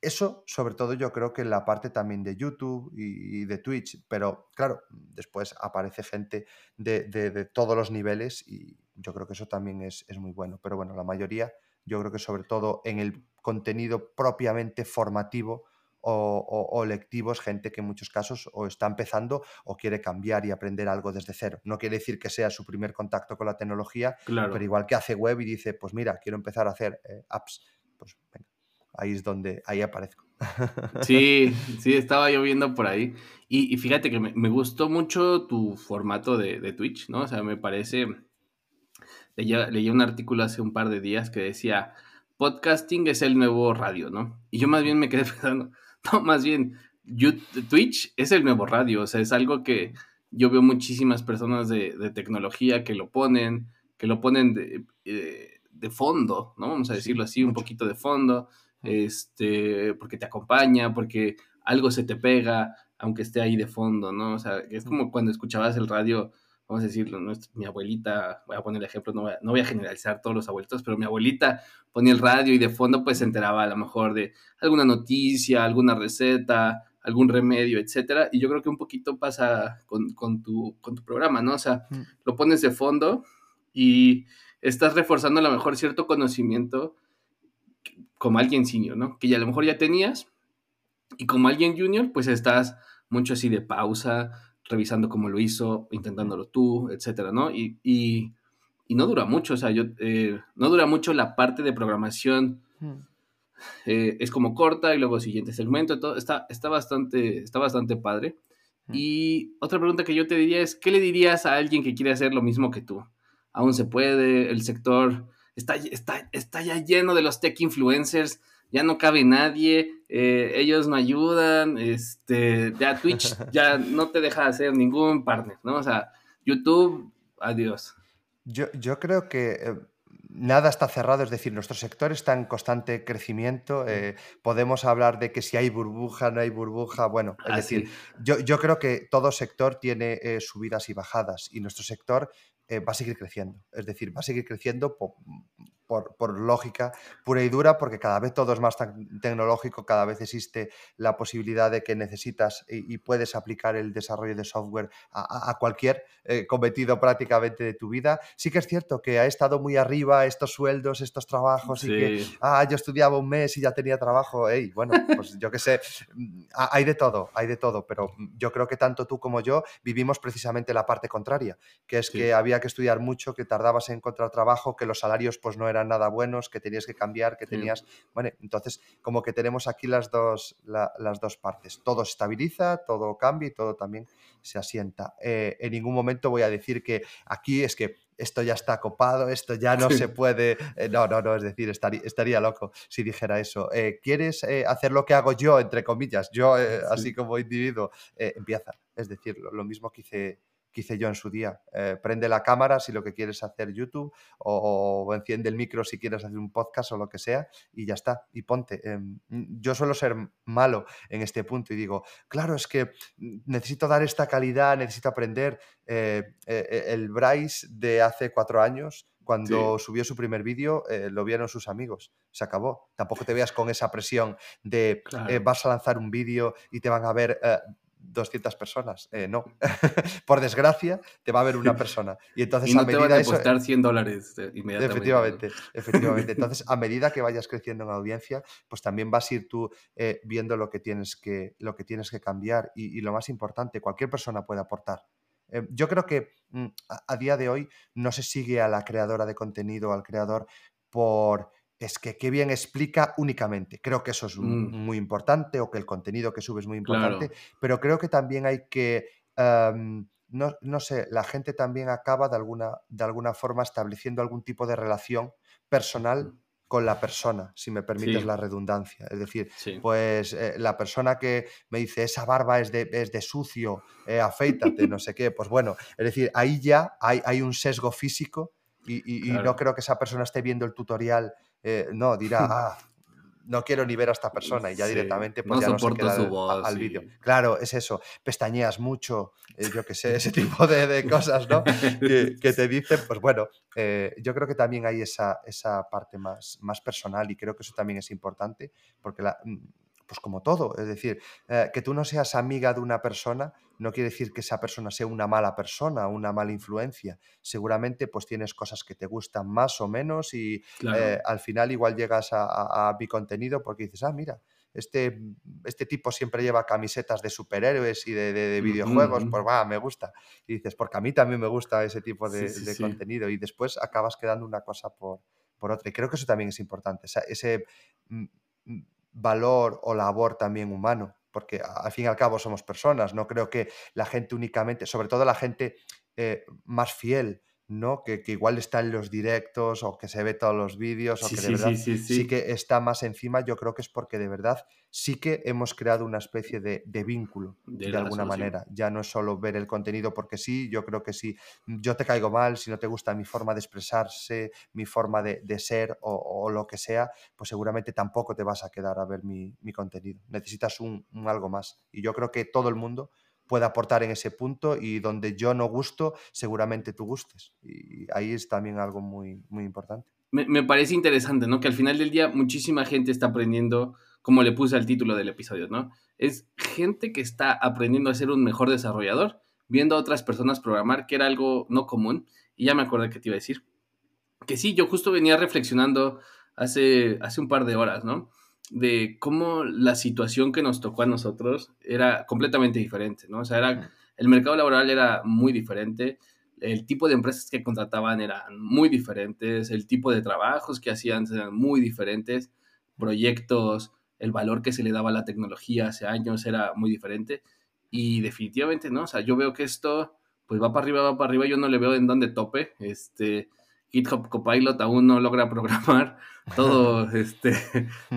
Eso, sobre todo, yo creo que en la parte también de YouTube y, de Twitch, pero claro, después aparece gente de, todos los niveles y yo creo que eso también es, muy bueno. Pero bueno, la mayoría, yo creo que sobre todo en el contenido propiamente formativo o, lectivo es gente que en muchos casos o está empezando o quiere cambiar y aprender algo desde cero. No quiere decir que sea su primer contacto con la tecnología, pero igual que hace web y dice, pues mira, quiero empezar a hacer eh, apps, ahí es donde ahí aparezco. Sí, sí, estaba yo viendo por ahí. Y, fíjate que me, gustó mucho tu formato de, Twitch, ¿no? O sea, me parece. Leí, un artículo hace un par de días que decía: podcasting es el nuevo radio, ¿no? Y yo más bien me quedé pensando, no, más bien, Twitch es el nuevo radio, o sea, es algo que yo veo muchísimas personas de, tecnología que lo ponen, que lo ponen de, eh, de fondo, ¿no? Vamos a decirlo así, un poquito de fondo este, porque te acompaña, porque algo se te pega, aunque esté ahí de fondo, ¿no? O sea, es como cuando escuchabas el radio, vamos a decirlo, mi abuelita, voy a poner el ejemplo, no voy a, generalizar todos los abuelitos, pero mi abuelita ponía el radio y de fondo pues se enteraba a lo mejor de alguna noticia, alguna receta, algún remedio, etcétera, y yo creo que un poquito pasa con, con, tu, con tu programa, ¿no? O sea, lo pones de fondo y estás reforzando a lo mejor cierto conocimiento como alguien senior, ¿no? Que ya a lo mejor ya tenías y como alguien junior, pues estás mucho así de pausa, revisando cómo lo hizo, intentándolo tú, etcétera, ¿no? Y, y, no dura mucho, o sea, yo, eh, no dura mucho la parte de programación. Hmm. Eh, es como corta y luego siguiente segmento, todo está, está, bastante, está bastante padre. Hmm. Y otra pregunta que yo te diría es, ¿qué le dirías a alguien que quiere hacer lo mismo que tú? Aún se puede, el sector está, está, ya lleno de los tech influencers, ya no cabe nadie, eh, ellos no ayudan, este, ya Twitch ya no te deja hacer ningún partner, ¿no? O sea, YouTube, adiós. Yo, yo creo que eh, nada está cerrado, es decir, nuestro sector está en constante crecimiento. Eh, podemos hablar de que si hay burbuja, no hay burbuja. Bueno, es decir, yo, yo, creo que todo sector tiene subidas y bajadas y nuestro sector eh, va a seguir creciendo. Es decir, va a seguir creciendo por, lógica pura y dura, porque cada vez todo es más tecnológico, cada vez existe la posibilidad de que necesitas y, puedes aplicar el desarrollo de software a, cualquier eh, cometido prácticamente de tu vida. Sí que es cierto que ha estado muy arriba estos sueldos, estos trabajos, y que, ah, yo estudiaba un mes y ya tenía trabajo. Bueno, pues yo qué sé, mm, hay de todo, hay de todo, pero yo creo que tanto tú como yo vivimos precisamente la parte contraria, que es que había que estudiar mucho, que tardabas en encontrar trabajo, que los salarios pues no eran eran nada buenos, que tenías que cambiar, que tenías... Bueno, entonces como que tenemos aquí las dos, las dos partes. Todo se estabiliza, todo cambia y todo también se asienta. Eh, en ningún momento voy a decir que aquí es que esto ya está copado, esto ya no se puede. Eh, no, no, no, es decir, estaría, estaría loco si dijera eso. Eh, ¿Quieres hacer lo que hago yo, entre comillas? Yo, así como individuo, empieza. Es decir, lo, mismo que hice hice yo en su día. Eh, prende la cámara si lo que quieres hacer YouTube o, enciende el micro si quieres hacer un podcast o lo que sea y ya está, y ponte. Em, yo suelo ser malo en este punto y digo, claro, es que necesito dar esta calidad, necesito aprender. Eh, eh, el Bryce de hace cuatro años cuando subió su primer vídeo, lo vieron sus amigos. Se acabó. Tampoco te veas con esa presión de vas a lanzar un vídeo y te van a ver 200 personas. Eh, no. Por desgracia, te va a ver una persona. Y entonces no a medida te van a costar 100 dólares inmediatamente. Efectivamente, efectivamente. Entonces, a medida que vayas creciendo en audiencia, pues también vas a ir tú eh, viendo lo que tienes que, lo que, tienes que cambiar. Y, lo más importante, cualquier persona puede aportar. Eh, yo creo que mm, a, día de hoy no se sigue a la creadora de contenido, al creador, por es que qué bien explica únicamente. Creo que eso es mm. muy importante o que el contenido que sube es muy importante, pero creo que también hay que, em, no, sé, la gente también acaba de alguna, de alguna forma estableciendo algún tipo de relación personal con la persona, si me permites la redundancia. Es decir, pues eh, la persona que me dice esa barba es de, es de sucio, eh, afeítate, no sé qué, pues bueno, es decir, ahí ya hay, hay un sesgo físico y, no creo que esa persona esté viendo el tutorial eh, no, dirá, ah, no quiero ni ver a esta persona y ya directamente pues ya no se queda al, vídeo. Claro, es eso, pestañeas mucho, eh, yo qué sé, ese tipo de, cosas, ¿no? que, te dicen, pues bueno, eh, yo creo que también hay esa, esa parte más, más personal y creo que eso también es importante porque la, mm, pues como todo, es decir, eh, que tú no seas amiga de una persona no quiere decir que esa persona sea una mala persona, una mala influencia. Seguramente pues tienes cosas que te gustan más o menos y eh, al final igual llegas a, mi contenido porque dices, ah, mira, este, este tipo siempre lleva camisetas de superhéroes y de, videojuegos, pues va, me gusta. Y dices, porque a mí también me gusta ese tipo de, contenido y después acabas quedando una cosa por, por otra. Y creo que eso también es importante, ese mm, mm, valor o labor también humano, porque al fin y al cabo somos personas, no creo que la gente únicamente, sobre todo la gente eh, más fiel, ¿no? Que, igual está en los directos o que se ve todos los vídeos o que de verdad sí, que está más encima, yo creo que es porque de verdad sí que hemos creado una especie de, vínculo de, alguna manera. Ya no es solo ver el contenido porque sí, yo creo que si yo te caigo mal, si no te gusta mi forma de expresarse, mi forma de, ser o, lo que sea, pues seguramente tampoco te vas a quedar a ver mi, contenido. Necesitas un algo más. Y yo creo que todo el mundo puede aportar en ese punto y donde yo no gusto, seguramente tú gustes. Y ahí es también algo muy, muy importante. Me, parece interesante, ¿no? Que al final del día muchísima gente está aprendiendo, como le puse al título del episodio, ¿no? Es gente que está aprendiendo a ser un mejor desarrollador, viendo a otras personas programar, que era algo no común. Y ya me acordé que te iba a decir. Que sí, yo justo venía reflexionando hace, hace un par de horas, ¿no? De cómo la situación que nos tocó a nosotros era completamente diferente, ¿no? O sea, era, el mercado laboral era muy diferente, el tipo de empresas que contrataban eran muy diferentes, el tipo de trabajos que hacían eran muy diferentes, proyectos, el valor que se le daba a la tecnología hace años era muy diferente y definitivamente, ¿no? O sea, yo veo que esto pues va para arriba, va para arriba, yo no le veo en dónde tope, este, GitHub Copilot aún no logra programar todo, este,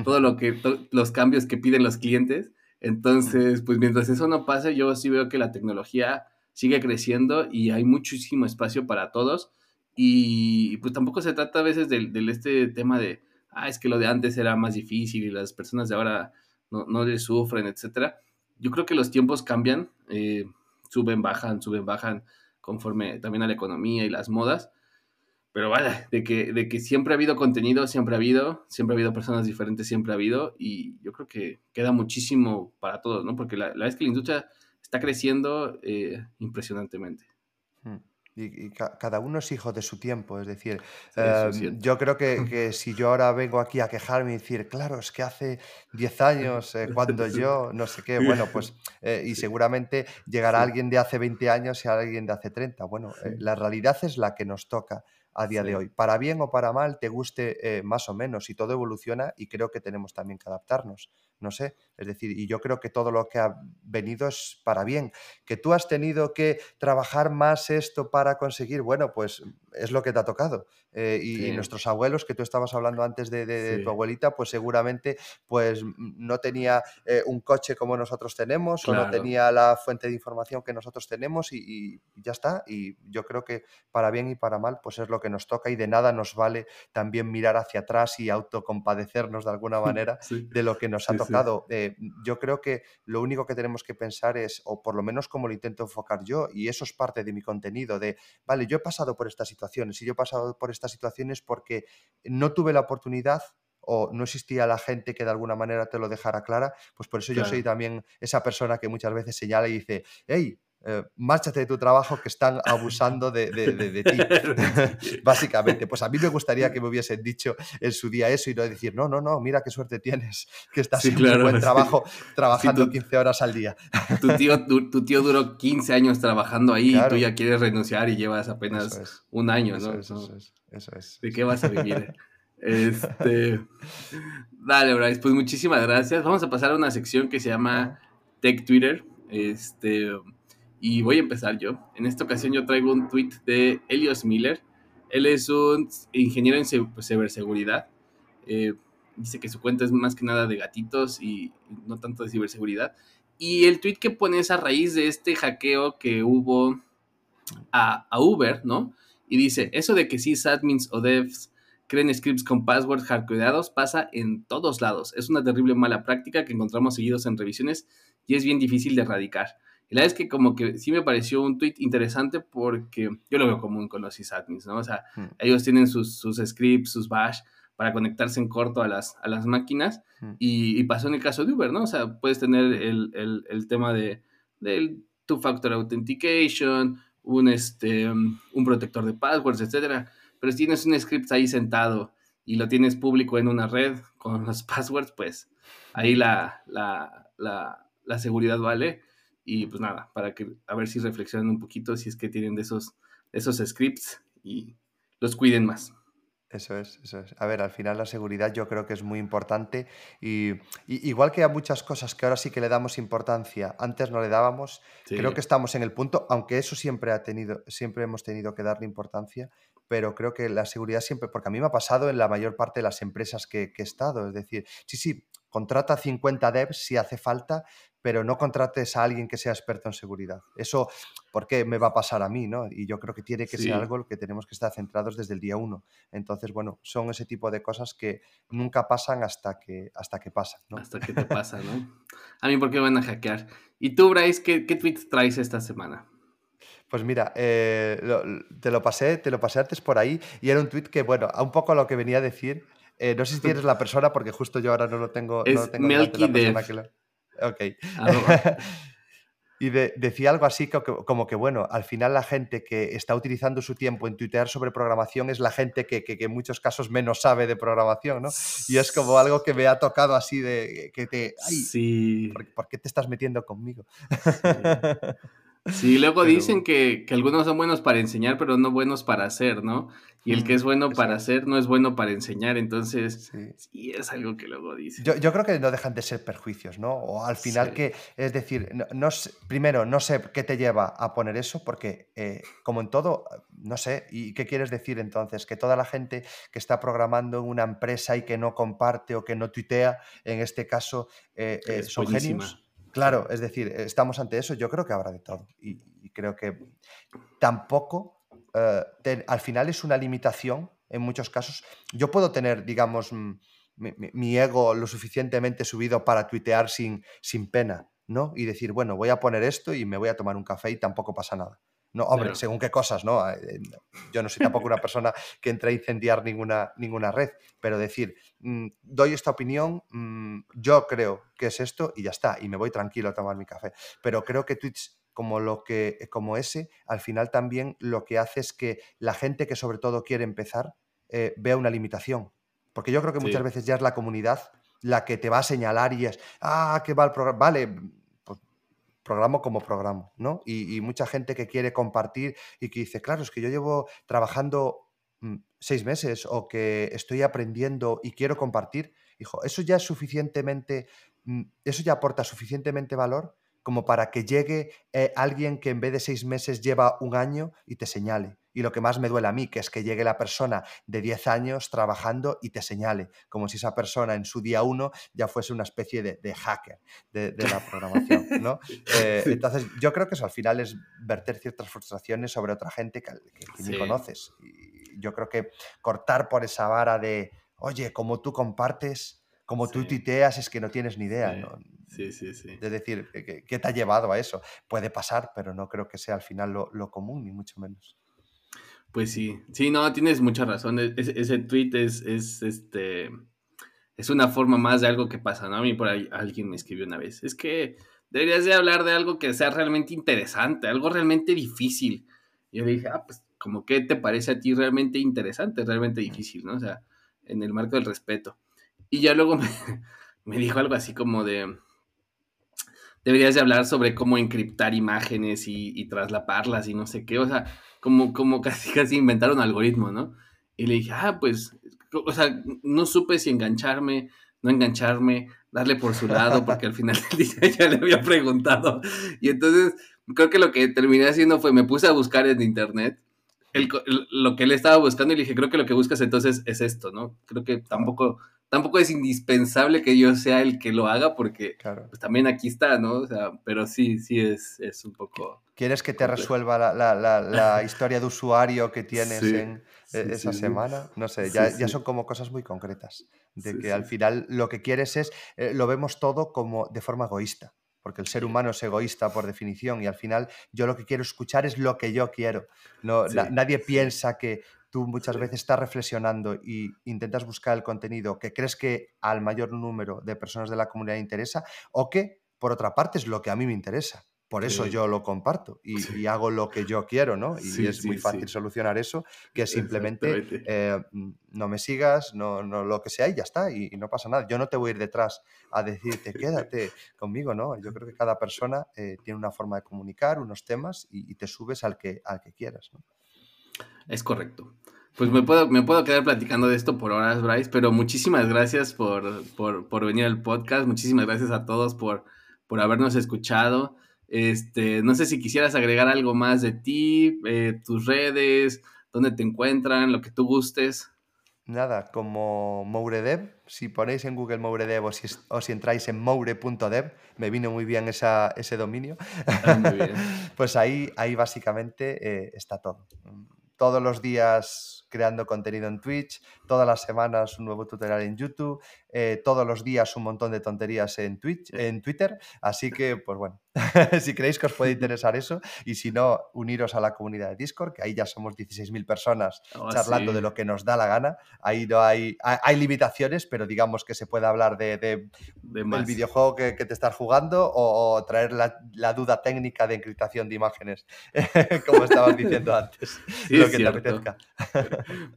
todo lo que, los cambios que piden los clientes. Entonces, pues mientras eso no pase, yo sí veo que la tecnología sigue creciendo y hay muchísimo espacio para todos. Y pues tampoco se trata a veces del, este tema de, ah, es que lo de antes era más difícil y las personas de ahora no, no le sufren, etcétera. Yo creo que los tiempos cambian, eh, suben, bajan, suben, bajan, conforme también a la economía y las modas pero vaya, de que, de que siempre ha habido contenido, siempre ha habido, siempre ha habido personas diferentes, siempre ha habido, y yo creo que queda muchísimo para todos, ¿no? Porque la, la vez que la industria está creciendo eh, impresionantemente. Hmm. Y, cada uno es hijo de su tiempo, es decir, em, yo creo que, que, si yo ahora vengo aquí a quejarme y decir, claro, es que hace 10 años, eh, cuando yo, no sé qué, bueno, pues, eh, y seguramente llegará alguien de hace 20 años y alguien de hace 30. Bueno, la realidad es la que nos toca a día de hoy. Para bien o para mal, te guste eh, más o menos y todo evoluciona y creo que tenemos también que adaptarnos. No sé, es decir, y yo creo que todo lo que ha venido es para bien. Que tú has tenido que trabajar más esto para conseguir, bueno, pues es lo que te ha tocado. Eh, y, nuestros abuelos, que tú estabas hablando antes de, tu abuelita, pues seguramente pues no tenía eh, un coche como nosotros tenemos o no tenía la fuente de información que nosotros tenemos y, y, ya está. Y yo creo que para bien y para mal, pues es lo que nos toca y de nada nos vale también mirar hacia atrás y autocompadecernos de alguna manera de lo que nos ha tocado. Eh, yo creo que lo único que tenemos que pensar es, o por lo menos como lo intento enfocar yo, y eso es parte de mi contenido, de, vale, yo he pasado por estas situaciones y yo he pasado por estas situaciones porque no tuve la oportunidad o no existía la gente que de alguna manera te lo dejara clara, pues por eso yo soy también esa persona que muchas veces señala y dice, hey, eh, márchate de tu trabajo que están abusando de, ti. Básicamente, pues a mí me gustaría que me hubiesen dicho en su día eso y no decir, no, no, no, mira qué suerte tienes, que estás en un buen trabajo trabajando 15 horas al día. Tu tío, tu, tío duró 15 años trabajando ahí y tú ya quieres renunciar y llevas apenas un año, ¿no? Eso, es, eso es. ¿De qué vas a vivir? Este, dale, Bryce, pues muchísimas gracias. Vamos a pasar a una sección que se llama Tech Twitter. Este, y voy a empezar yo. En esta ocasión yo traigo un tweet de Elios Miller. Él es un ingeniero en ciberseguridad. Eh, dice que su cuenta es más que nada de gatitos y no tanto de ciberseguridad. Y el tweet que pone es a raíz de este hackeo que hubo a, Uber, ¿no? Y dice, eso de que si admins o devs creen scripts con passwords hardcodeados pasa en todos lados. Es una terrible mala práctica que encontramos seguidos en revisiones y es bien difícil de erradicar. Y la verdad es que como que sí me pareció un tweet interesante porque yo lo veo común con los sysadmins, ¿no? O sea, hmm. ellos tienen sus, sus, scripts, sus bash para conectarse en corto a las, a las máquinas hmm. y, pasó en el caso de Uber, ¿no? O sea, puedes tener el, el, el tema de, del two-factor authentication, un, este, un protector de passwords, etcétera. Pero si tienes un script ahí sentado y lo tienes público en una red con los passwords, pues ahí la, la, la, la seguridad vale. Y pues nada, para que a ver si reflexionan un poquito si es que tienen de esos, esos scripts y los cuiden más. Eso es, eso es. A ver, al final la seguridad yo creo que es muy importante y, igual que a muchas cosas que ahora sí que le damos importancia, antes no le dábamos, creo que estamos en el punto, aunque eso siempre ha tenido, siempre hemos tenido que darle importancia, pero creo que la seguridad siempre, porque a mí me ha pasado en la mayor parte de las empresas que, que he estado, es decir, sí, sí, contrata 50 devs si hace falta, pero no contrates a alguien que sea experto en seguridad. Eso, ¿por qué me va a pasar a mí? ¿no? Y yo creo que tiene que ser algo que tenemos que estar centrados desde el día uno. Entonces, bueno, son ese tipo de cosas que nunca pasan hasta que, hasta que pasan. ¿no? Hasta que te pasa, ¿no? A mí, ¿por qué van a hackear? ¿Y tú, Bryce, qué, qué tweet traes esta semana? Pues mira, eh, te lo pasé, te lo pasé antes por ahí y era un tweet que, bueno, a un poco a lo que venía a decir. Eh, no sé si tienes la persona porque justo yo ahora no lo tengo. Es no tengo Ok. y decía algo así como que, bueno, al final la gente que está utilizando su tiempo en tuitear sobre programación es la gente que, en muchos casos menos sabe de programación, ¿no? Y es como algo que me ha tocado así de que te... Ay, sí. ¿por, qué te estás metiendo conmigo? Sí, luego dicen que, algunos son buenos para enseñar, pero no buenos para hacer, ¿no? Y el que es bueno para hacer no es bueno para enseñar, entonces sí, es algo que luego dicen. Yo, creo que no dejan de ser perjuicios, ¿no? O al final que, es decir, no, primero, no sé qué te lleva a poner eso, porque eh, como en todo, no sé, ¿y qué quieres decir entonces? Que toda la gente que está programando en una empresa y que no comparte o que no tuitea, en este caso, eh, eh, son genios. Claro, es decir, estamos ante eso, yo creo que habrá de todo. Y, creo que tampoco, eh, al final es una limitación en muchos casos. Yo puedo tener, digamos, mm, mi, ego lo suficientemente subido para tuitear sin, sin pena, ¿no? Y decir, bueno, voy a poner esto y me voy a tomar un café y tampoco pasa nada. No, hombre, según qué cosas, ¿no? Eh, yo no soy tampoco una persona que entre a incendiar ninguna, ninguna red, pero decir, mm, doy esta opinión, mm, yo creo que es esto y ya está, y me voy tranquilo a tomar mi café. Pero creo que tweets como, lo que, como ese, al final también lo que hace es que la gente que sobre todo quiere empezar eh, vea una limitación. Porque yo creo que muchas veces ya es la comunidad la que te va a señalar y es, ah, que va el programa, vale, programa como programa, ¿no? Y, mucha gente que quiere compartir y que dice, claro, es que yo llevo trabajando mm, seis meses o que estoy aprendiendo y quiero compartir, hijo, eso ya es suficientemente, mm, eso ya aporta suficientemente valor como para que llegue eh, alguien que en vez de seis meses lleva un año y te señale. Y lo que más me duele a mí, que es que llegue la persona de 10 años trabajando y te señale, como si esa persona en su día uno ya fuese una especie de, hacker de, la programación. ¿no? Eh, entonces, yo creo que eso al final es verter ciertas frustraciones sobre otra gente que, ni conoces. Y yo creo que cortar por esa vara de, oye, como tú compartes, como tú titeas, es que no tienes ni idea. ¿no? Sí, sí, sí. Es decir, ¿qué, te ha llevado a eso? Puede pasar, pero no creo que sea al final lo, común, ni mucho menos. Pues sí, sí, no, tienes mucha razón. E, ese, tweet es, es, este, es una forma más de algo que pasa, ¿no? A mí por ahí alguien me escribió una vez. Es que deberías de hablar de algo que sea realmente interesante, algo realmente difícil. Y yo le dije, ah, pues, como qué te parece a ti realmente interesante, realmente difícil, ¿no? O sea, en el marco del respeto. Y ya luego me, me dijo algo así como de, deberías de hablar sobre cómo encriptar imágenes y, traslaparlas y no sé qué, o sea, como, como casi, casi inventar un algoritmo, ¿no? Y le dije, ah, pues, o sea, no supe si engancharme, no engancharme, darle por su lado, porque al final del día ya le había preguntado. Y entonces, creo que lo que terminé haciendo fue, me puse a buscar en internet lo que él estaba buscando y le dije, creo que lo que buscas entonces es esto, ¿no? Creo que tampoco tampoco es indispensable que yo sea el que lo haga porque pues, también aquí está, ¿no? O sea, pero sí, sí es, es un poco... ¿Quieres que te resuelva la, historia de usuario que tienes en e, esa semana? No sé, ya, ya, son como cosas muy concretas, de que al final lo que quieres es, eh, lo vemos todo como de forma egoísta porque el ser humano es egoísta por definición y al final yo lo que quiero escuchar es lo que yo quiero. No, nadie piensa que tú muchas veces estás reflexionando y intentas buscar el contenido que crees que al mayor número de personas de la comunidad interesa o que, por otra parte, es lo que a mí me interesa. Por eso yo lo comparto y, hago lo que yo quiero, ¿no? Y es muy fácil solucionar eso, que simplemente eh, no me sigas, no, no, lo que sea y ya está, y, no pasa nada. Yo no te voy a ir detrás a decirte, quédate conmigo, ¿no? Yo creo que cada persona eh, tiene una forma de comunicar, unos temas y, y, te subes al que, al que quieras, ¿no? Es correcto. Pues me puedo, me puedo quedar platicando de esto por horas, Bryce, pero muchísimas gracias por, por, venir al podcast. Muchísimas gracias a todos por, por habernos escuchado. Este, no sé si quisieras agregar algo más de ti, eh, tus redes, dónde te encuentran, lo que tú gustes. Nada, como Mouredev, si ponéis en Google Mouredev o si, o si entráis en moure.dev, me vino muy bien esa, ese dominio, ah, pues ahí, ahí básicamente eh, está todo todos los días creando contenido en Twitch, todas las semanas un nuevo tutorial en YouTube, eh, todos los días un montón de tonterías en, Twitch, en Twitter. Así que, pues bueno, si creéis que os puede interesar eso y si no, uniros a la comunidad de Discord, que ahí ya somos 16.000 personas oh, charlando de lo que nos da la gana. Ahí no hay, hay, limitaciones, pero digamos que se puede hablar de, de, del videojuego que, te estás jugando o, traer la, duda técnica de encriptación de imágenes, como estabas diciendo antes. lo que te apetezca.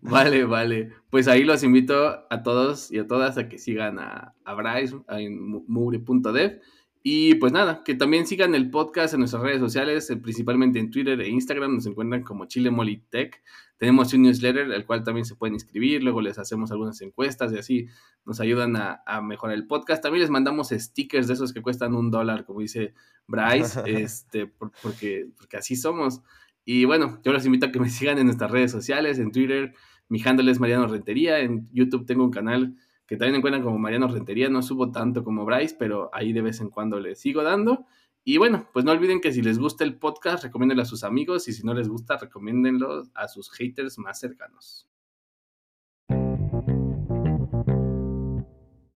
vale, vale. Pues ahí los invito a todos y a todas a que sigan a, a Bryce en muri.dev y pues nada, que también sigan el podcast en nuestras redes sociales, eh, principalmente en Twitter e Instagram, nos encuentran como Chile Tech. Tenemos un newsletter, al cual también se pueden inscribir, luego les hacemos algunas encuestas y así nos ayudan a, mejorar el podcast. También les mandamos stickers de esos que cuestan un dólar, como dice Bryce, este, porque, porque así somos. Y bueno, yo los invito a que me sigan en nuestras redes sociales, en Twitter, mi handle es Mariano Rentería, en YouTube tengo un canal que también encuentran como Mariano Rentería. No subo tanto como Bryce, pero ahí de vez en cuando le sigo dando. Y bueno, pues no olviden que si les gusta el podcast, recomiéndenlo a sus amigos y si no les gusta, recomiéndenlo a sus haters más cercanos.